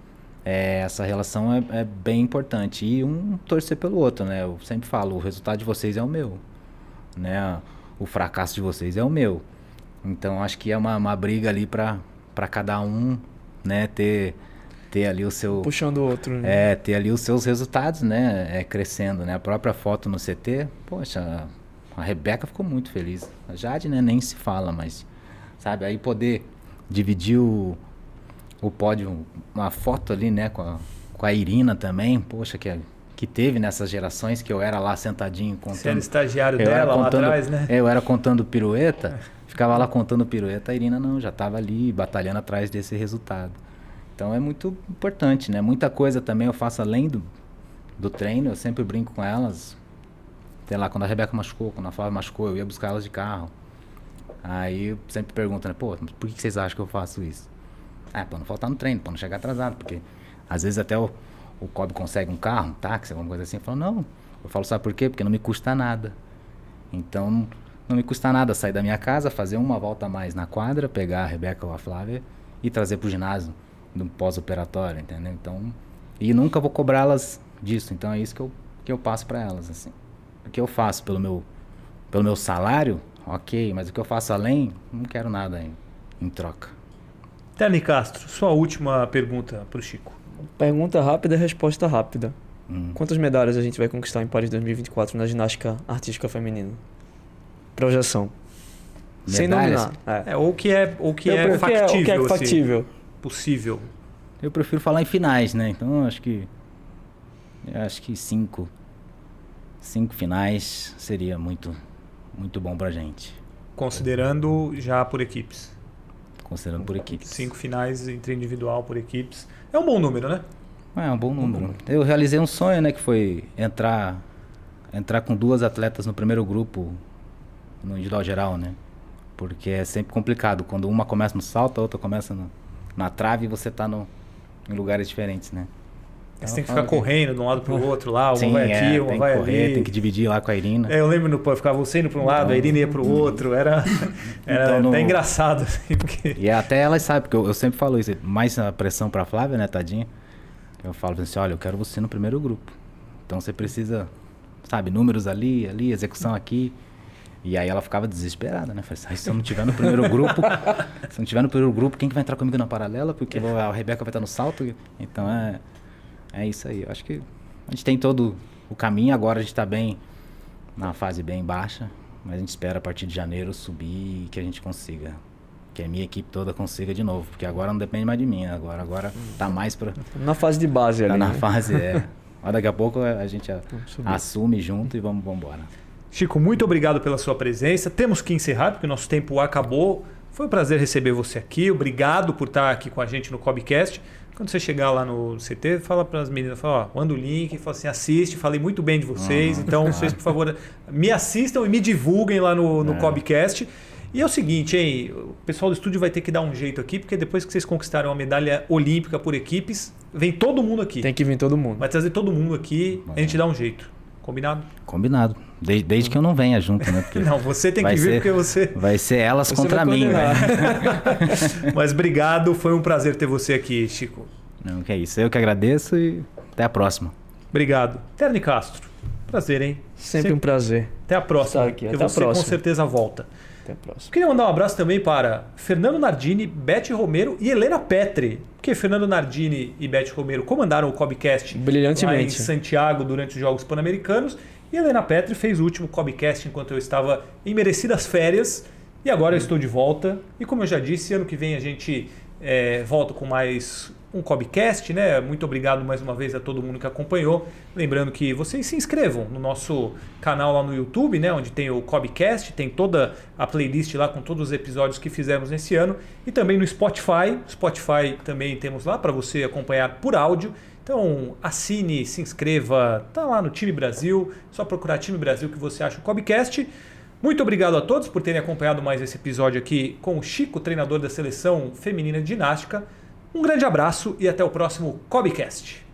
é, essa relação é, é, bem importante e um torcer pelo outro, né? Eu sempre falo, o resultado de vocês é o meu, né? O fracasso de vocês é o meu. Então, acho que é uma, uma briga ali para cada um, né, ter ter ali o seu puxando o outro né? é ter ali os seus resultados né é crescendo né. A própria foto no CT poxa a Rebeca ficou muito feliz. A Jade né nem se fala mas sabe aí poder dividir o, o pódio uma foto ali né com a, com a Irina também poxa que que teve nessas gerações que eu era lá sentadinho contando. Era estagiário dela contando, lá atrás né? eu era contando pirueta ficava lá contando pirueta a Irina não já estava ali batalhando atrás desse resultado então é muito importante, né? Muita coisa também eu faço além do, do treino, eu sempre brinco com elas. Sei lá, quando a Rebeca machucou, quando a Flávia machucou, eu ia buscar elas de carro. Aí eu sempre pergunto, né? Pô, por que vocês acham que eu faço isso? Ah, pra não faltar no treino, pra não chegar atrasado, porque às vezes até o, o Kobe consegue um carro, um táxi, alguma coisa assim. Eu falo, não. Eu falo, sabe por quê? Porque não me custa nada. Então, não me custa nada sair da minha casa, fazer uma volta a mais na quadra, pegar a Rebeca ou a Flávia e trazer pro ginásio do pós-operatório, entendeu? Então, e nunca vou cobrá-las disso. Então é isso que eu, que eu passo para elas, assim. O que eu faço pelo meu, pelo meu salário, ok, mas o que eu faço além, não quero nada em, em troca. Terni Castro, sua última pergunta para o Chico. Pergunta rápida, resposta rápida. Hum. Quantas medalhas a gente vai conquistar em Paris 2024 na ginástica artística feminina? Projeção. Medalhas? Sem nominar. É. é. ou que é, ou que é, é factível. O que é factível. Assim possível? Eu prefiro falar em finais, né? Então acho que. acho que cinco. Cinco finais seria muito, muito bom pra gente. Considerando já por equipes. Considerando por equipes. Cinco finais entre individual por equipes. É um bom número, né? É um bom número. Eu realizei um sonho, né? Que foi entrar, entrar com duas atletas no primeiro grupo no individual geral, né? Porque é sempre complicado. Quando uma começa no salto, a outra começa no, na trave e você tá no, em lugares diferentes, né? Então, você tem que ficar correndo de um lado para o outro lá, uma Sim, vai aqui, é, uma vai correr, ali. Tem que dividir lá com a Irina. É, eu lembro, no, eu ficava você indo para um lado, então, a Irina ia para o outro, era, era então, no... até engraçado. Assim, porque... E até elas sabem, porque eu, eu, sempre falo isso, mais a pressão para a Flávia, né, tadinha? Eu falo assim, olha, eu quero você no primeiro grupo. Então você precisa, sabe, números ali, ali, execução aqui. E aí ela ficava desesperada, né? Falei, assim, se eu não tiver no primeiro grupo, se não tiver no primeiro grupo, quem que vai entrar comigo na paralela? Porque a Rebeca vai estar no salto. Então é, é isso aí. Eu acho que a gente tem todo o caminho. Agora a gente está bem, na fase bem baixa. Mas a gente espera a partir de janeiro subir e que a gente consiga. Que a minha equipe toda consiga de novo. Porque agora não depende mais de mim. Agora, agora tá mais para Na fase de base tá ali. na né? fase, é. Mas daqui a pouco a gente assume junto e vamos embora. Chico, muito obrigado pela sua presença. Temos que encerrar, porque o nosso tempo acabou. Foi um prazer receber você aqui. Obrigado por estar aqui com a gente no Cobcast. Quando você chegar lá no CT, fala para as meninas, fala, ó, manda o link, fala assim, assiste, falei muito bem de vocês. Uhum. Então, vocês, por favor, me assistam e me divulguem lá no, no é. Cobcast. E é o seguinte, hein? O pessoal do estúdio vai ter que dar um jeito aqui, porque depois que vocês conquistaram a medalha olímpica por equipes, vem todo mundo aqui. Tem que vir todo mundo. Vai trazer todo mundo aqui, a gente dá um jeito. Combinado? Combinado. Desde, desde que eu não venha junto, né? Porque não, você tem que vir ser, porque você. Vai ser elas você contra mim, né? Mas obrigado, foi um prazer ter você aqui, Chico. Não, que é isso. Eu que agradeço e até a próxima. Obrigado. Terni Castro. Prazer, hein? Sempre, Sempre um prazer. Até a próxima. Estar aqui. Até você a próxima. com certeza volta. Até a próxima. Queria mandar um abraço também para Fernando Nardini, Beth Romero e Helena Petri. Porque Fernando Nardini e Beth Romero comandaram o Cobcast Brilhantemente. em Santiago durante os Jogos Pan-Americanos. E Helena Petri fez o último Cobcast enquanto eu estava em merecidas férias. E agora eu estou de volta. E como eu já disse, ano que vem a gente é, volta com mais um Cobcast, né? Muito obrigado mais uma vez a todo mundo que acompanhou. Lembrando que vocês se inscrevam no nosso canal lá no YouTube, né? Onde tem o Cobcast, tem toda a playlist lá com todos os episódios que fizemos nesse ano. E também no Spotify. Spotify também temos lá para você acompanhar por áudio. Então assine, se inscreva, tá lá no Time Brasil, só procurar Time Brasil que você acha o Cobcast. Muito obrigado a todos por terem acompanhado mais esse episódio aqui com o Chico, treinador da seleção feminina de ginástica. Um grande abraço e até o próximo Cobcast.